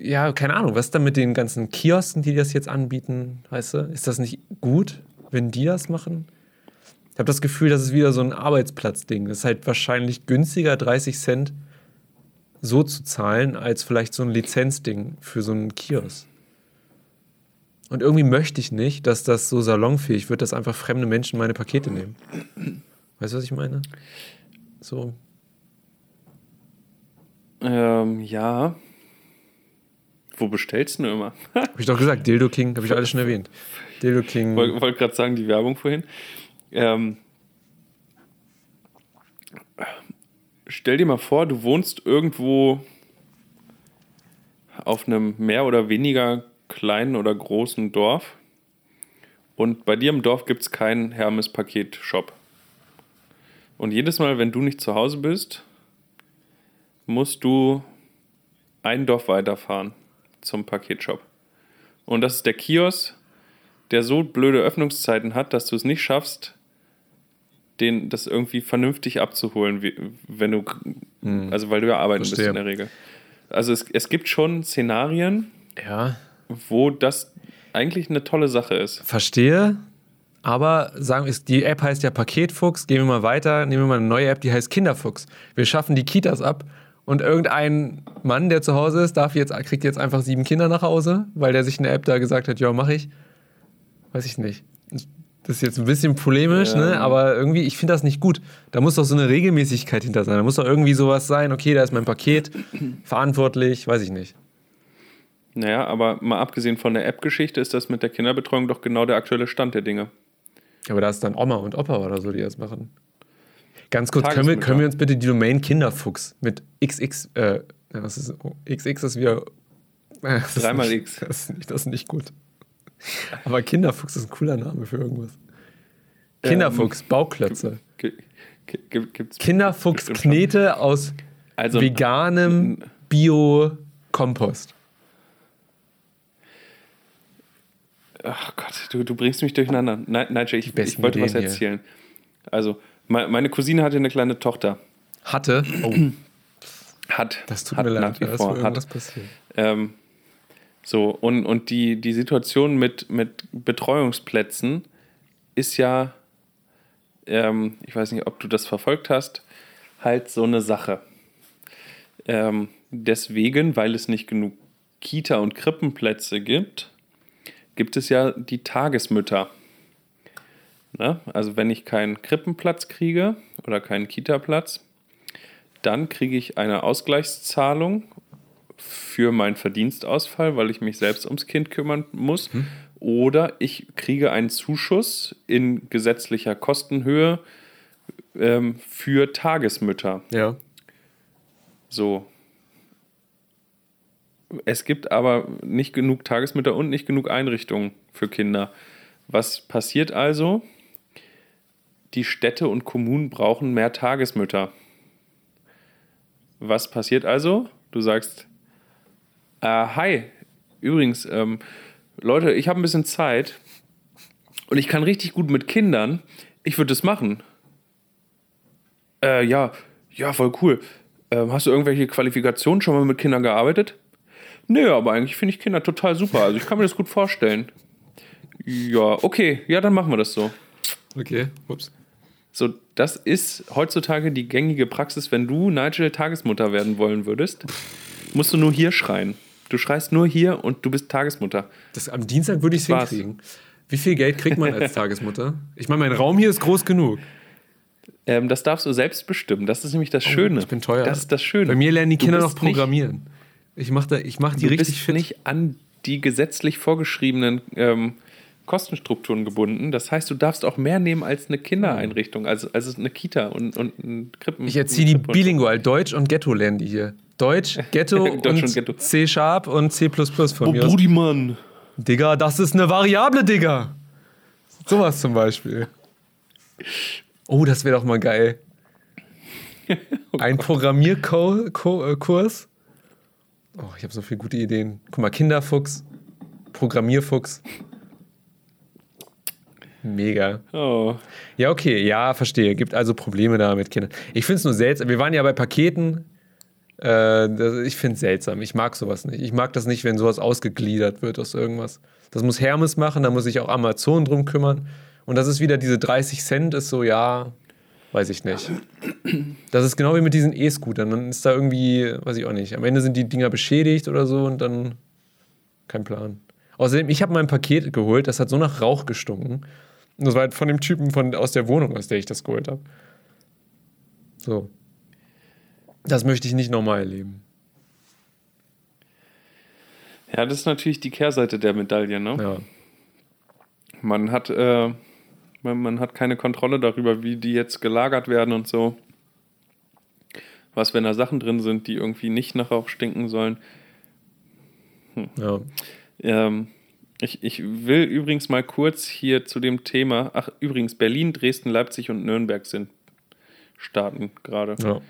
ja, keine Ahnung, was ist dann mit den ganzen Kiosken, die das jetzt anbieten, weißt du? Ist das nicht gut, wenn die das machen? Ich habe das Gefühl, das ist wieder so ein Arbeitsplatzding. Das ist halt wahrscheinlich günstiger, 30 Cent so zu zahlen, als vielleicht so ein Lizenzding für so einen Kiosk. Und irgendwie möchte ich nicht, dass das so salonfähig wird, dass einfach fremde Menschen meine Pakete nehmen. Weißt du, was ich meine? So, Ähm, ja. Wo bestellst du immer? Hab ich doch gesagt, Dildo King, habe ich alles schon erwähnt. Dildo King. Wollte wollt gerade sagen, die Werbung vorhin. Ähm, stell dir mal vor, du wohnst irgendwo auf einem mehr oder weniger kleinen oder großen Dorf und bei dir im Dorf gibt es keinen Hermes-Paket-Shop. Und jedes Mal, wenn du nicht zu Hause bist, musst du ein Dorf weiterfahren zum Paketshop. Und das ist der Kiosk, der so blöde Öffnungszeiten hat, dass du es nicht schaffst, den, das irgendwie vernünftig abzuholen, wie, wenn du, also weil du ja arbeiten Verstehe. bist in der Regel. Also es, es gibt schon Szenarien, Ja, wo das eigentlich eine tolle Sache ist. verstehe. Aber sagen wir, die App heißt ja Paketfuchs. Gehen wir mal weiter, nehmen wir mal eine neue App, die heißt Kinderfuchs. Wir schaffen die Kitas ab und irgendein Mann, der zu Hause ist, darf jetzt, kriegt jetzt einfach sieben Kinder nach Hause, weil der sich eine App da gesagt hat, ja, mach ich. Weiß ich nicht. Das ist jetzt ein bisschen polemisch, Ja. ne? aber irgendwie, ich finde das nicht gut. Da muss doch so eine Regelmäßigkeit hinter sein. Da muss doch irgendwie sowas sein, okay, da ist mein Paket, verantwortlich, weiß ich nicht. Naja, aber mal abgesehen von der App-Geschichte ist das mit der Kinderbetreuung doch genau der aktuelle Stand der Dinge. Aber da ist dann Oma und Opa oder so, die das machen. Ganz kurz, können wir, können wir uns bitte die Domain Kinderfuchs mit XX, äh, was ist, oh, XX ist wieder. äh, das ist Dreimal nicht, X. Das ist, nicht, das ist nicht gut. Aber Kinderfuchs ist ein cooler Name für irgendwas. Kinderfuchs, Bauklötze. G g gibt's Kinderfuchs. Knete aus Also- veganem Bio-Kompost. Ach Gott, du, du bringst mich durcheinander. Nein, Nigel, ich, ich wollte was Ideen hier. erzählen. Also, me- meine Cousine hatte eine kleine Tochter. Hatte. Oh, Hat. das tut hat mir leid, nach wie da ist vor. irgendwas Hat. passiert. Ähm, so, und, und die, die Situation mit, mit Betreuungsplätzen ist ja, ähm, ich weiß nicht, ob du das verfolgt hast, halt so eine Sache. Ähm, deswegen, weil es nicht genug Kita- und Krippenplätze gibt, gibt es ja die Tagesmütter. Ne? Also wenn ich keinen Krippenplatz kriege oder keinen Kita-Platz, dann kriege ich eine Ausgleichszahlung für meinen Verdienstausfall, weil ich mich selbst ums Kind kümmern muss. Oder ich kriege einen Zuschuss in gesetzlicher Kostenhöhe ähm, für Tagesmütter. Ja. So. Es gibt aber nicht genug Tagesmütter und nicht genug Einrichtungen für Kinder. Was passiert also? Die Städte und Kommunen brauchen mehr Tagesmütter. Was passiert also? Du sagst, äh, hi, übrigens, ähm, Leute, ich habe ein bisschen Zeit und ich kann richtig gut mit Kindern. Ich würde das machen. Äh, ja, ja, voll cool. Ähm, hast du irgendwelche Qualifikationen schon mal mit Kindern gearbeitet? Nö, aber eigentlich finde ich Kinder total super. Also ich kann mir das gut vorstellen. Ja, okay, ja, dann machen wir das so. Okay. Ups. So, das ist heutzutage die gängige Praxis. Wenn du Nigel Tagesmutter werden wollen würdest, musst du nur hier schreien. Du schreist nur hier und du bist Tagesmutter. Das, am Dienstag würde ich es hinkriegen. Wie viel Geld kriegt man als Tagesmutter? Ich meine, mein Raum hier ist groß genug. Ähm, das darfst du selbst bestimmen. Das ist nämlich das Schöne. Oh, Ich bin teuer. Das ist das Schöne. Bei mir lernen die Kinder noch bist nicht- programmieren. Ich mache mach die du richtig bist fit. nicht an die gesetzlich vorgeschriebenen ähm, Kostenstrukturen gebunden. Das heißt, du darfst auch mehr nehmen als eine Kindereinrichtung, also, also eine Kita und, und ein Krippen. Ich erziehe die bilingual. Deutsch und Ghetto lernen die hier. Deutsch, Ghetto Deutsch und, und Ghetto. C-Sharp und C++ von Oh, mir aus. Budimann. Digga, das ist eine Variable, Digga. Sowas zum Beispiel. Oh, das wäre doch mal geil. Ein Programmierkurs. Oh, ich habe so viele gute Ideen. Guck mal, Kinderfuchs, Programmierfuchs. Mega. Oh. Ja, okay, ja, verstehe. Gibt also Probleme da mit Kindern. Ich finde es nur seltsam. Wir waren ja bei Paketen. Äh, das, ich finde es seltsam. Ich mag sowas nicht. Ich mag das nicht, wenn sowas ausgegliedert wird aus irgendwas. Das muss Hermes machen, da muss sich auch Amazon drum kümmern. Und das ist wieder diese 30 Cent, ist so, ja, weiß ich nicht. Das ist genau wie mit diesen E-Scootern. Dann ist da irgendwie, weiß ich auch nicht. Am Ende sind die Dinger beschädigt oder so und dann kein Plan. Außerdem, ich habe mein Paket geholt, das hat so nach Rauch gestunken. Und das war halt von dem Typen von, aus der Wohnung, aus der ich das geholt habe. So. Das möchte ich nicht nochmal erleben. Ja, das ist natürlich die Kehrseite der Medaille. Ne? Ja. Man, hat, äh, man, man hat keine Kontrolle darüber, wie die jetzt gelagert werden und so. Was, wenn da Sachen drin sind, die irgendwie nicht nach Rauch stinken sollen. ja. Ähm, ich, ich will übrigens mal kurz hier zu dem Thema. Ach, übrigens, Berlin, Dresden, Leipzig und Nürnberg sind starten gerade. ja.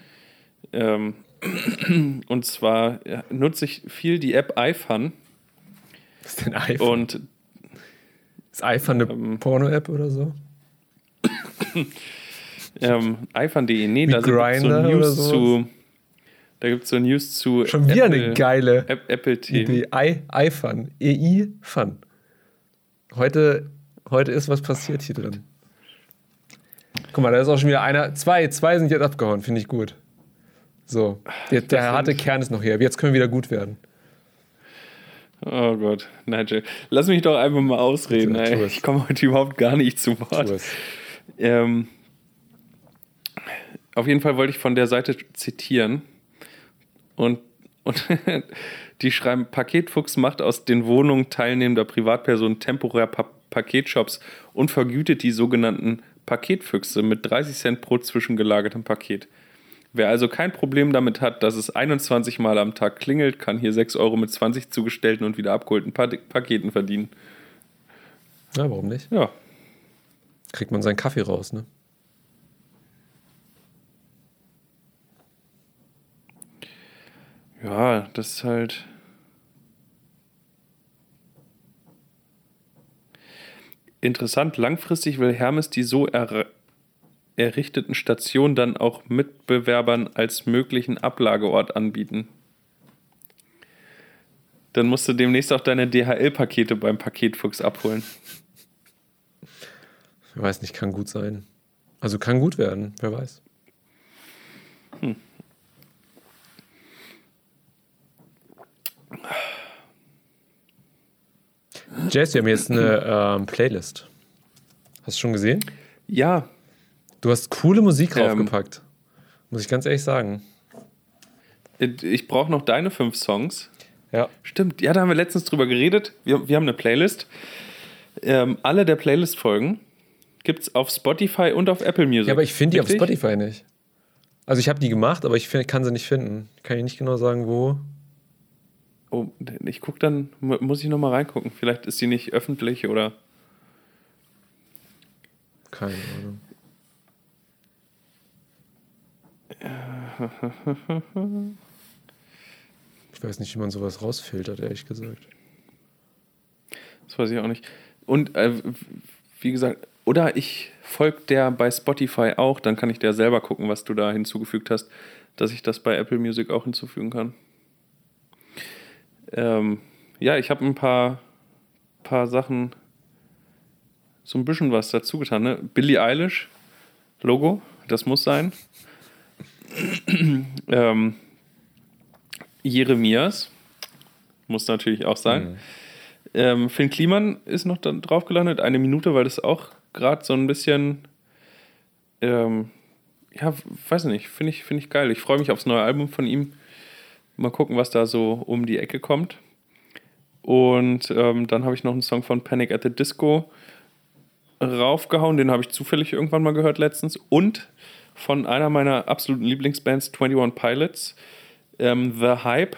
Ähm, und zwar nutze ich viel die App iFun Was ist denn iPhone? und ist iPhone eine ähm, Porno-App oder so? ähm, iFun.de. Nee, Wie da es so News zu. Da gibt es so News zu. Schon wieder Apple, eine geile App, Apple TV. Idee. I, iFun. EI Fun. Heute Heute ist was passiert hier drin. Guck mal, da ist auch schon wieder einer. Zwei, zwei sind jetzt abgehauen, finde ich gut. So, der, der harte Kern ist noch hier. Jetzt können wir wieder gut werden. Oh Gott, Nigel. Lass mich doch einfach mal ausreden. Ey. Ich komme heute überhaupt gar nicht zu Wort. Ähm, auf jeden Fall wollte ich von der Seite zitieren. Und, und die schreiben, Paketfuchs macht aus den Wohnungen teilnehmender Privatpersonen temporär pa Paketshops und vergütet die sogenannten Paketfüchse mit 30 Cent pro zwischengelagertem Paket. Wer also kein Problem damit hat, dass es 21 Mal am Tag klingelt, kann hier 6 Euro mit 20 zugestellten und wieder abgeholten Pa- Paketen verdienen. Ja, warum nicht? Ja, Kriegt man seinen Kaffee raus, ne? Ja, das ist halt. Interessant, langfristig will Hermes die so er errichteten Stationen dann auch Mitbewerbern als möglichen Ablageort anbieten. Dann musst du demnächst auch deine DHL-Pakete beim Paketfuchs abholen. Ich weiß nicht, kann gut sein. Also kann gut werden, wer weiß. Jess, wir haben jetzt eine ähm, Playlist. Hast du schon gesehen? Ja, Du hast coole Musik Ähm. draufgepackt. Muss ich ganz ehrlich sagen. ich brauche noch deine fünf Songs. Ja. Stimmt, ja, da haben wir letztens drüber geredet. Wir, wir haben eine Playlist. Ähm, alle der Playlist-Folgen gibt es auf Spotify und auf Apple Music. Ja, aber ich finde die auf? Spotify nicht. Also ich habe die gemacht, aber ich find, kann sie nicht finden. Kann ich nicht genau sagen, wo. Oh, ich gucke dann, mu- muss ich nochmal reingucken. Vielleicht ist sie nicht öffentlich oder. Keine Ahnung. Ich weiß nicht, wie man sowas rausfiltert, ehrlich gesagt. Das weiß ich auch nicht. Und äh, wie gesagt, oder ich folge der bei Spotify auch, dann kann ich der selber gucken, was du da hinzugefügt hast, dass ich das bei Apple Music auch hinzufügen kann. Ähm, ja, ich habe ein paar, paar Sachen, so ein bisschen was dazu getan. Ne? Billie Eilish, Logo, das muss sein. ähm, Jeremias, muss natürlich auch sein. Ähm, Finn Kliman ist noch dann drauf gelandet, eine Minute, weil das auch gerade so ein bisschen, ähm, ja, weiß nicht, finde ich, find ich geil. Ich freue mich aufs neue Album von ihm. Mal gucken, was da so um die Ecke kommt. Und ähm, dann habe ich noch einen Song von Panic at the Disco raufgehauen, den habe ich zufällig irgendwann mal gehört letztens. Und von einer meiner absoluten Lieblingsbands, 21 Pilots, ähm, The Hype,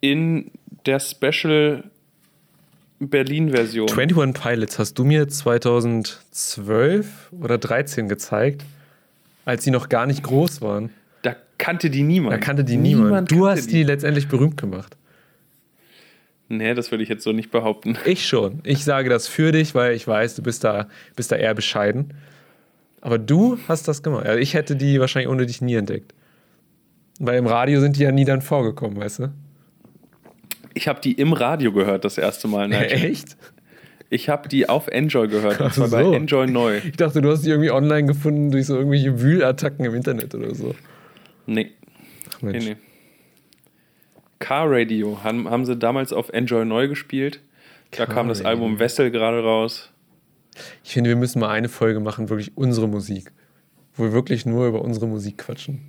in der Special Berlin-Version. 21 Pilots hast du mir 2012 oder 13 gezeigt, als sie noch gar nicht groß waren. Kannte die niemand. Da kannte die niemand. Du kannte hast die letztendlich berühmt gemacht. Nee, das würde ich jetzt so nicht behaupten. Ich schon. Ich sage das für dich, weil ich weiß, du bist da, bist da eher bescheiden. Aber du hast das gemacht. Also ich hätte die wahrscheinlich ohne dich nie entdeckt. Weil im Radio sind die ja nie dann vorgekommen, weißt du? Ich habe die im Radio gehört das erste Mal. Nigel. Echt? Ich habe die auf Enjoy gehört. Und zwar bei so. Enjoy neu. Ich dachte, du hast die irgendwie online gefunden durch so irgendwelche Wühlattacken im Internet oder so. Nee, Ach nee, Mensch. nee. Car Radio haben, haben sie damals auf Enjoy neu gespielt. Da Car kam das Radio. Album Wessel gerade raus. Ich finde, wir müssen mal eine Folge machen, wirklich unsere Musik. Wo wir wirklich nur über unsere Musik quatschen.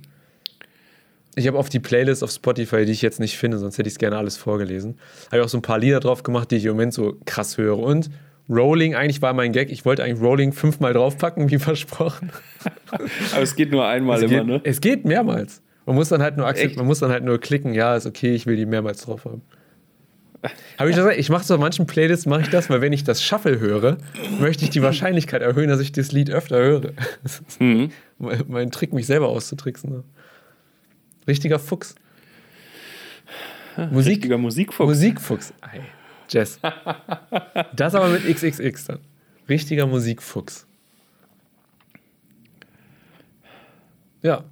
Ich habe auf die Playlist auf Spotify, die ich jetzt nicht finde, sonst hätte ich es gerne alles vorgelesen. Habe ich auch so ein paar Lieder drauf gemacht, die ich im Moment so krass höre. Und Rolling, eigentlich war mein Gag, ich wollte eigentlich Rolling fünfmal draufpacken, wie versprochen. Aber es geht nur einmal es, immer, geht, ne? es geht mehrmals. Man muss dann halt nur Echt? man muss dann halt nur klicken, ja, ist okay, ich will die mehrmals drauf haben. Habe ich gesagt, ich mache so manchen Playlists mache ich das, weil wenn ich das Shuffle höre, möchte ich die Wahrscheinlichkeit erhöhen, dass ich das Lied öfter höre. Das ist Mhm. mein, mein Trick, mich selber auszutricksen. Ne? Richtiger Fuchs. Musik, Richtiger Musikfuchs. Musikfuchs. Ei, Jess. Das aber mit XXX dann. Richtiger Musikfuchs. Ja,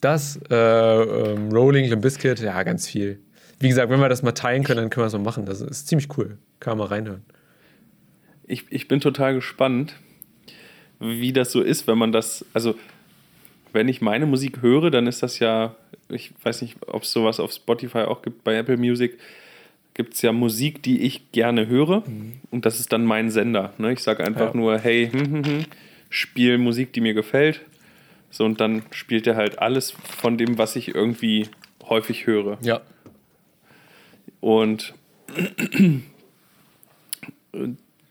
das, äh, ähm, Rolling, Limp Bizkit, ja, ganz viel. Wie gesagt, wenn wir das mal teilen können, dann können wir das mal machen. Das ist ziemlich cool. Kann man mal reinhören. ich, ich bin total gespannt, wie das so ist, wenn man das, also wenn ich meine Musik höre, dann ist das ja, ich weiß nicht, ob es sowas auf Spotify auch gibt, bei Apple Music gibt es ja Musik, die ich gerne höre und das ist dann mein Sender. Ne? Ich sage einfach Ja. nur, hey, hm, hm, hm, spiel Musik, die mir gefällt. So, und dann spielt er halt alles von dem, was ich irgendwie häufig höre. Ja. Und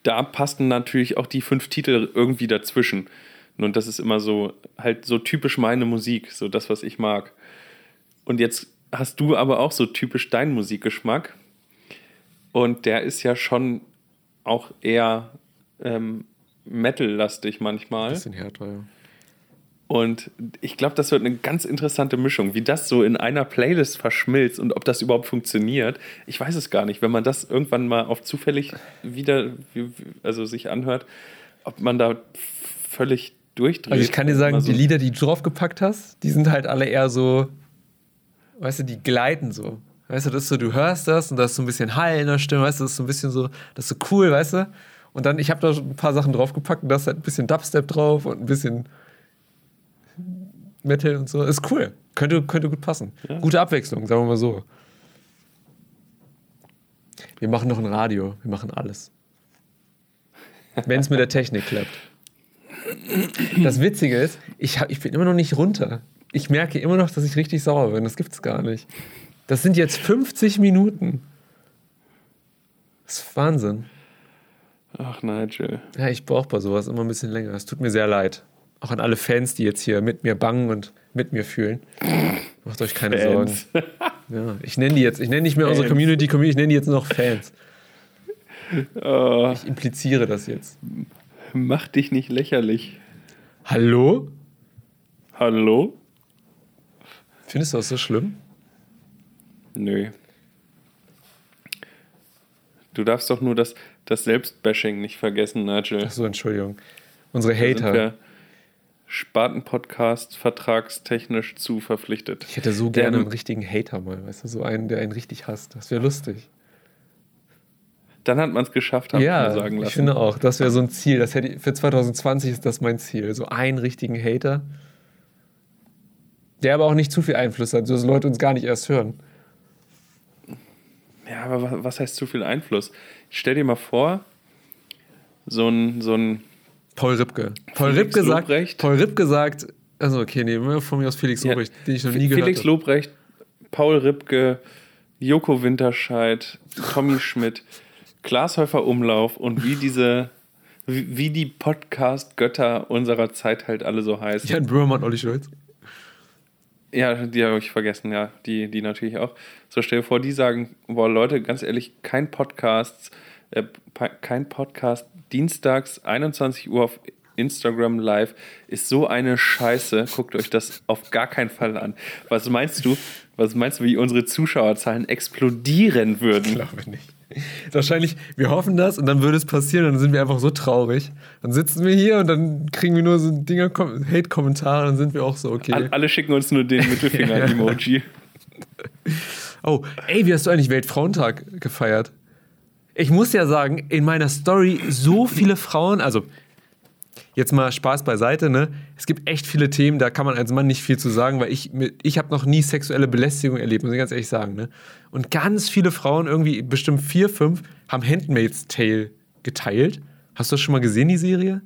da passen natürlich auch die fünf Titel irgendwie dazwischen. Und das ist immer so, halt so typisch meine Musik, so das, was ich mag. Und jetzt hast du aber auch so typisch deinen Musikgeschmack. Und der ist ja schon auch eher ähm, Metal-lastig manchmal. Bisschen härter, ja. Und ich glaube, das wird eine ganz interessante Mischung, wie das so in einer Playlist verschmilzt und ob das überhaupt funktioniert. Ich weiß es gar nicht. Wenn man das irgendwann mal auf zufällig wieder, wie- wie- also sich anhört, ob man da völlig durchdreht. Also ich kann dir sagen, so- die Lieder, die du draufgepackt hast, die sind halt alle eher so, weißt du, die gleiten so. Weißt du, das so, du hörst das und da ist so ein bisschen Hall in der Stimme, weißt du, das ist so ein bisschen so, das ist so cool, weißt du? Und dann, ich habe da ein paar Sachen draufgepackt und da ist halt ein bisschen Dubstep drauf und ein bisschen Metal und so. Ist cool. Könnte, könnte gut passen. Gute Abwechslung, sagen wir mal so. Wir machen noch ein Radio, wir machen alles. Wenn es mit der Technik klappt. Das Witzige ist, ich, hab, ich bin immer noch nicht runter. Ich merke immer noch, dass ich richtig sauer bin. Das gibt's gar nicht. Das sind jetzt 50 Minuten. Das ist Wahnsinn. Ach, Nigel. Ja, ich brauche bei sowas immer ein bisschen länger. Es tut mir sehr leid. Auch an alle Fans, die jetzt hier mit mir bangen und mit mir fühlen. Macht euch keine Fans. Sorgen. Ja, ich nenne die jetzt, ich nenne nicht mehr unsere Fans. Community Community, ich nenne die jetzt noch Fans. Oh, Ich impliziere das jetzt. mach dich nicht lächerlich. Hallo? Hallo? Findest du das so schlimm? Nö. Du darfst doch nur das, das Selbstbashing nicht vergessen, Nigel. Achso, Entschuldigung. Unsere Hater. wir Spaten-Podcast vertragstechnisch zu verpflichtet. Ich hätte so Der- gerne einen richtigen Hater mal, weißt du, so einen, der einen richtig hasst. Das wäre lustig. Dann hat man es geschafft, habe ich ja, mir sagen lassen. ich finde auch, das wäre so ein Ziel. Das hätte, ich- für 2020 ist das mein Ziel. So einen richtigen Hater, der aber auch nicht zu viel Einfluss hat, sodass Leute uns gar nicht erst hören. Ja, aber wa- was heißt zu viel Einfluss? Stell dir mal vor, so ein, so ein Paul Ripke. Paul Felix Ripke sagt, Lobrecht. Paul Ripke sagt, also okay, nee, von mir aus Felix Ja, Lobrecht, den ich noch nie gehört Felix. Lobrecht, Paul Ripke, Joko Winterscheid, Tommy Schmidt, Glashäufer Umlauf und wie diese, wie, wie die Podcast-Götter unserer Zeit halt alle so heißen. Jan Böhmermann, Olli Schulz. Ja, die habe ich vergessen, ja. Die, die natürlich auch. So stell dir vor, die sagen, boah, Leute, ganz ehrlich, kein Podcast, äh, kein Podcast dienstags, 21 Uhr auf Instagram live ist so eine Scheiße. Guckt euch das auf gar keinen Fall an. Was meinst du? Was meinst du, wie unsere Zuschauerzahlen explodieren würden? Glaube nicht. Wahrscheinlich, wir hoffen das und dann würde es passieren und dann sind wir einfach so traurig. Dann sitzen wir hier und dann kriegen wir nur so Dinger, Kom- Hate-Kommentare und dann sind wir auch so, okay. All- Alle schicken uns nur den Mittelfinger-Emoji. Oh, ey, wie hast du eigentlich Weltfrauentag gefeiert? Ich muss ja sagen, in meiner Story so viele Frauen, also jetzt mal Spaß beiseite, ne? Es gibt echt viele Themen, da kann man als Mann nicht viel zu sagen, weil ich, ich habe noch nie sexuelle Belästigung erlebt, muss ich ganz ehrlich sagen, ne? Und ganz viele Frauen, irgendwie bestimmt vier, fünf, haben Handmaid's Tale geteilt. Hast du das schon mal gesehen, die Serie?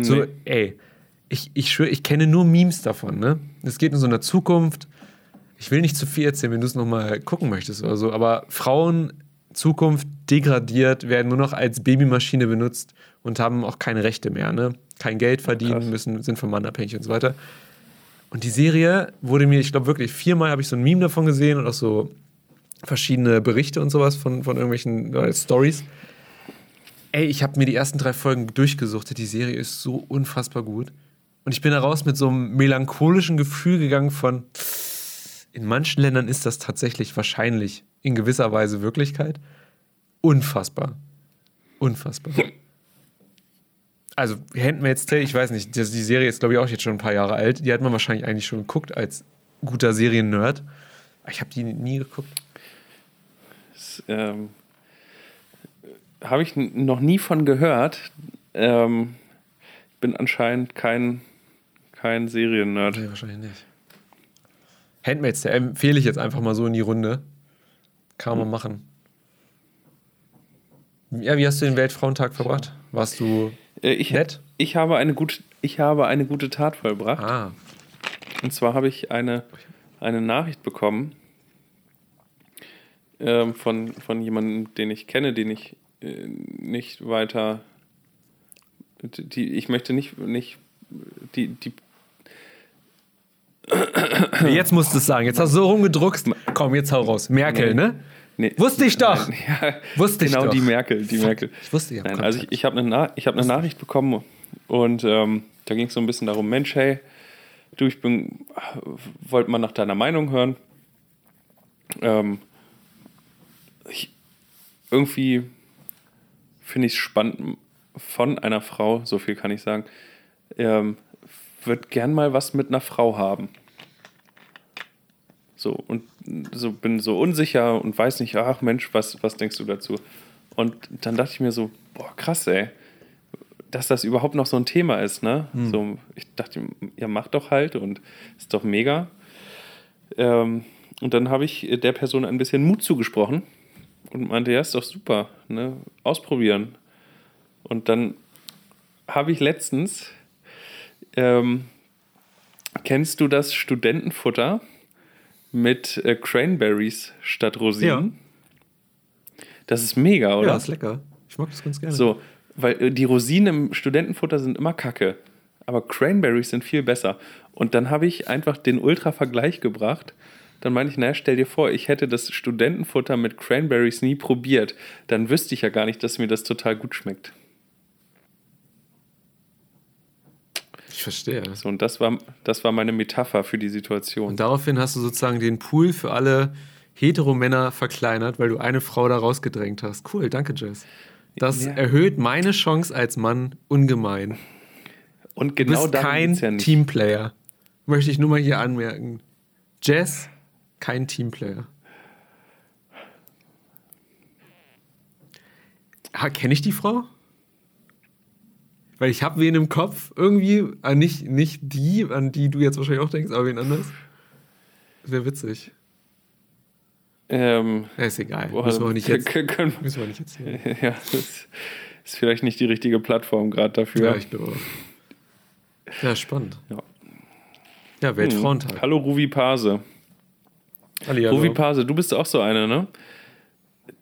So, Nee. ey, ich, ich schwöre, ich kenne nur Memes davon, ne? Es geht in so einer Zukunft. Ich will nicht zu viel erzählen, wenn du es nochmal gucken möchtest oder so, aber Frauen, Zukunft degradiert, werden nur noch als Babymaschine benutzt und haben auch keine Rechte mehr, ne? Kein Geld verdienen Krass. müssen, sind vom Mann abhängig und so weiter. Und die Serie wurde mir, ich glaube wirklich, viermal habe ich so ein Meme davon gesehen und auch so verschiedene Berichte und sowas von, von irgendwelchen äh, Stories. Ey, ich habe mir die ersten drei Folgen durchgesuchtet. Die Serie ist so unfassbar gut. Und ich bin da raus mit so einem melancholischen Gefühl gegangen von, in manchen Ländern ist das tatsächlich wahrscheinlich in gewisser Weise Wirklichkeit. Unfassbar. Unfassbar. Also, Handmaid's Tale, ich weiß nicht, die Serie ist, glaube ich, auch jetzt schon ein paar Jahre alt. Die hat man wahrscheinlich eigentlich schon geguckt als guter Serien-Nerd. Ich habe die nie geguckt. Ähm, habe ich noch nie von gehört. Ähm, ich bin anscheinend kein, kein Seriennerd. Nee, wahrscheinlich nicht. Handmaids, der empfehle ich jetzt einfach mal so in die Runde. Kann man machen. Ja, wie hast du den Weltfrauentag verbracht? Warst du. Äh, ich, Nett? ich, habe eine gute, ich habe eine gute Tat vollbracht. Ah, Und zwar habe ich eine, eine Nachricht bekommen ähm, von, von jemandem, den ich kenne, den ich äh, nicht weiter. Die, ich möchte nicht, nicht die, die jetzt musst du es sagen. Jetzt hast du so rumgedruckst. Komm, jetzt hau raus. Merkel, Nee. ne? Nee. Wusste ich doch. Nein, ja, Wusste ich genau doch. die Merkel, die Merkel. Ich wusste, habt Nein, also ich, ich habe eine, Na ich hab eine Nachricht bekommen und ähm, da ging es so ein bisschen darum, Mensch, hey, du, ich bin, wollte mal nach deiner Meinung hören. Ähm, ich, irgendwie finde ich es spannend von einer Frau, so viel kann ich sagen, ähm, wird gern mal was mit einer Frau haben. So, und so bin so unsicher und weiß nicht, ach Mensch, was, was denkst du dazu? Und dann dachte ich mir so, boah, krass, ey, dass das überhaupt noch so ein Thema ist, ne? So, ich dachte, ja, mach doch halt und ist doch mega. Ähm, und dann habe ich der Person ein bisschen Mut zugesprochen und meinte, ja, ist doch super, ne? Ausprobieren. Und dann habe ich letztens, ähm, kennst du das Studentenfutter mit äh, Cranberries statt Rosinen? Das ist mega, oder? Ja, ist lecker. Ich mag das ganz gerne. So, weil äh, die Rosinen im Studentenfutter sind immer kacke. Aber Cranberries sind viel besser. Und dann habe ich einfach den Ultra-Vergleich gebracht. Dann meinte ich, naja, stell dir vor, ich hätte das Studentenfutter mit Cranberries nie probiert. Dann wüsste ich ja gar nicht, dass mir das total gut schmeckt. Ich verstehe. So, und das war, das war meine Metapher für die Situation. Und daraufhin hast du sozusagen den Pool für alle Heteromänner verkleinert, weil du eine Frau da rausgedrängt hast. Cool, danke, Jess. Das Ja. erhöht meine Chance als Mann ungemein. Und Du genau bist darum kein ja. Teamplayer. Möchte ich nur mal hier anmerken. Jess, kein Teamplayer. Kenne ich die Frau? Weil ich habe wen im Kopf, irgendwie, äh, nicht, nicht die, an die du jetzt wahrscheinlich auch denkst, aber wen anders. Wäre witzig. Ähm, Ja, ist egal. boah, müssen wir auch nicht jetzt, können, müssen wir nicht erzählen. ja, das ist vielleicht nicht die richtige Plattform gerade dafür. Ja, ich glaube auch. Ja, spannend. Ja. Ja, Weltfrauentag. Hallo Ruvi Pase. Hallihallo. Ruvi Pase, du bist auch so einer, ne?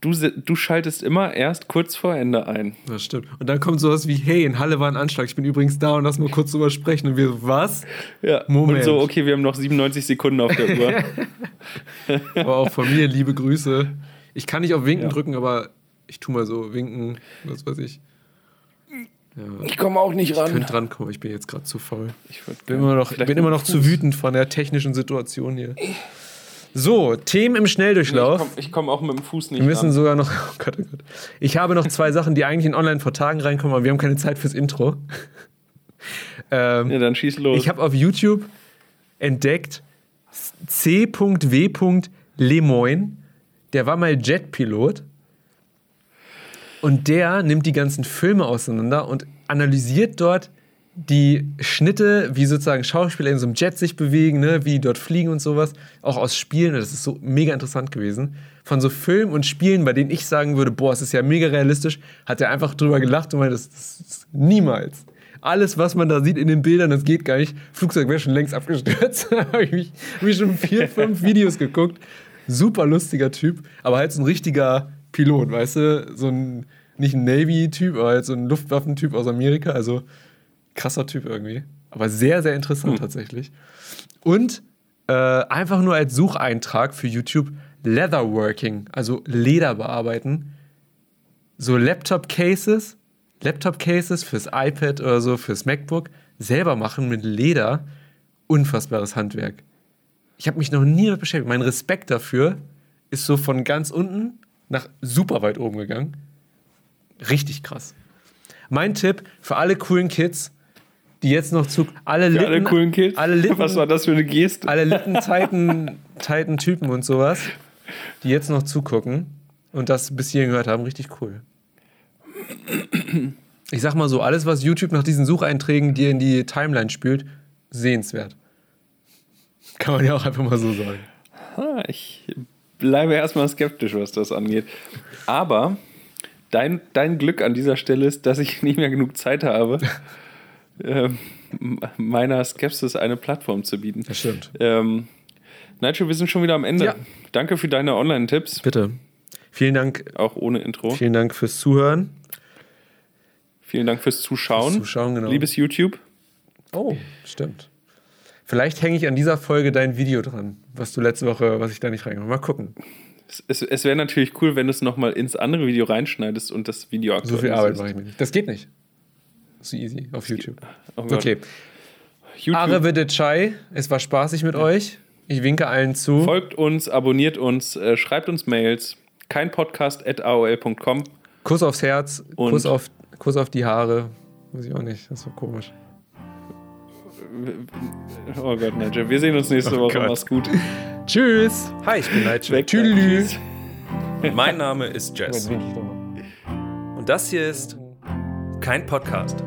Du, du schaltest immer erst kurz vor Ende ein. Das stimmt. Und dann kommt sowas wie, hey, in Halle war ein Anschlag, ich bin übrigens da und lass mal kurz drüber sprechen. Und wir so, was? Ja. Moment. Und so, okay, wir haben noch 97 Sekunden auf der Uhr. Aber auch von mir liebe Grüße. Ich kann nicht auf Winken Ja. drücken, aber ich tu mal so, winken, was weiß ich. Ja, Ich komme auch nicht ich ran. könnte drankommen, ich bin jetzt gerade zu faul. Ich Bin immer noch, bin immer noch zu wütend von der technischen Situation hier. So, Themen im Nee, Schnelldurchlauf. Ich komme komm auch mit dem Fuß nicht Wir müssen ran. sogar noch. Oh Gott, oh Gott. Ich habe noch zwei Sachen, die eigentlich in online vor Tagen reinkommen, aber wir haben keine Zeit fürs Intro. ähm, Ja, dann schieß los. ich habe auf YouTube entdeckt C.W. Lemoyne. Der war mal Jetpilot. Und der nimmt die ganzen Filme auseinander und analysiert dort die Schnitte, wie sozusagen Schauspieler in so einem Jet sich bewegen, ne, wie die dort fliegen und sowas, auch aus Spielen. Das ist so mega interessant gewesen. Von so Filmen und Spielen, bei denen ich sagen würde, boah, es ist ja mega realistisch, hat er einfach drüber gelacht und meinte, das, das ist niemals. Alles, was man da sieht in den Bildern, das geht gar nicht. Flugzeug wäre schon längst abgestürzt. habe ich mich- hab ich schon vier, fünf Videos geguckt. Super lustiger Typ, aber halt so ein richtiger Pilot, weißt du? So ein, nicht ein Navy-Typ, aber halt so ein Luftwaffentyp aus Amerika. Also krasser Typ irgendwie. Aber sehr, sehr interessant tatsächlich. Und äh, einfach nur als Sucheintrag für YouTube Leatherworking, also Leder bearbeiten. So Laptop-Cases, Laptop-Cases fürs iPad oder so, fürs MacBook, selber machen mit Leder. Unfassbares Handwerk. Ich habe mich noch nie damit beschäftigt. Mein Respekt dafür ist so von ganz unten nach super weit oben gegangen. Richtig krass. Mein Tipp für alle coolen Kids, die jetzt noch zu alle Lippen, alle coolen Kids. alle Lippen, Was war das für eine Geste? alle Lippen-tighten tighten Typen und sowas, die jetzt noch zugucken und das bis hierhin gehört haben, richtig cool. Ich sag mal so, alles, was YouTube nach diesen Sucheinträgen dir in die Timeline spült, sehenswert. Kann man ja auch einfach mal so sagen. Ich bleibe erstmal skeptisch, was das angeht. Aber dein, dein Glück an dieser Stelle ist, dass ich nicht mehr genug Zeit habe, ähm, meiner Skepsis eine Plattform zu bieten. Das stimmt. Ähm, Nigel, wir sind schon wieder am Ende. Ja. Danke für deine Online-Tipps, Bitte. Vielen Dank, auch ohne Intro. vielen Dank fürs Zuhören. Vielen Dank fürs Zuschauen. Fürs Zuschauen, genau. Liebes YouTube. Oh, stimmt. Vielleicht hänge ich an dieser Folge dein Video dran, was du letzte Woche, was ich da nicht reingemacht habe. Mal gucken. Es, es, es wäre natürlich cool, wenn du es nochmal ins andere Video reinschneidest und das Video So viel Arbeit aktualisierst. mache ich mir nicht. Das geht nicht. So easy auf YouTube. Oh. Okay. YouTube. Are with the Chai. Es war spaßig mit euch. Ich winke allen zu. Folgt uns, abonniert uns, äh, schreibt uns Mails. Kein Podcast at aol.com. Kuss aufs Herz, Und- Kuss auf, Kuss auf die Haare. Weiß ich auch nicht. Das war komisch. Oh Gott, Nigel. Wir sehen uns nächste Oh Woche. Gott. Mach's gut. Tschüss. Hi, ich bin Nigel. Tschüss. Mein Name ist Jess. Und das hier ist kein Podcast.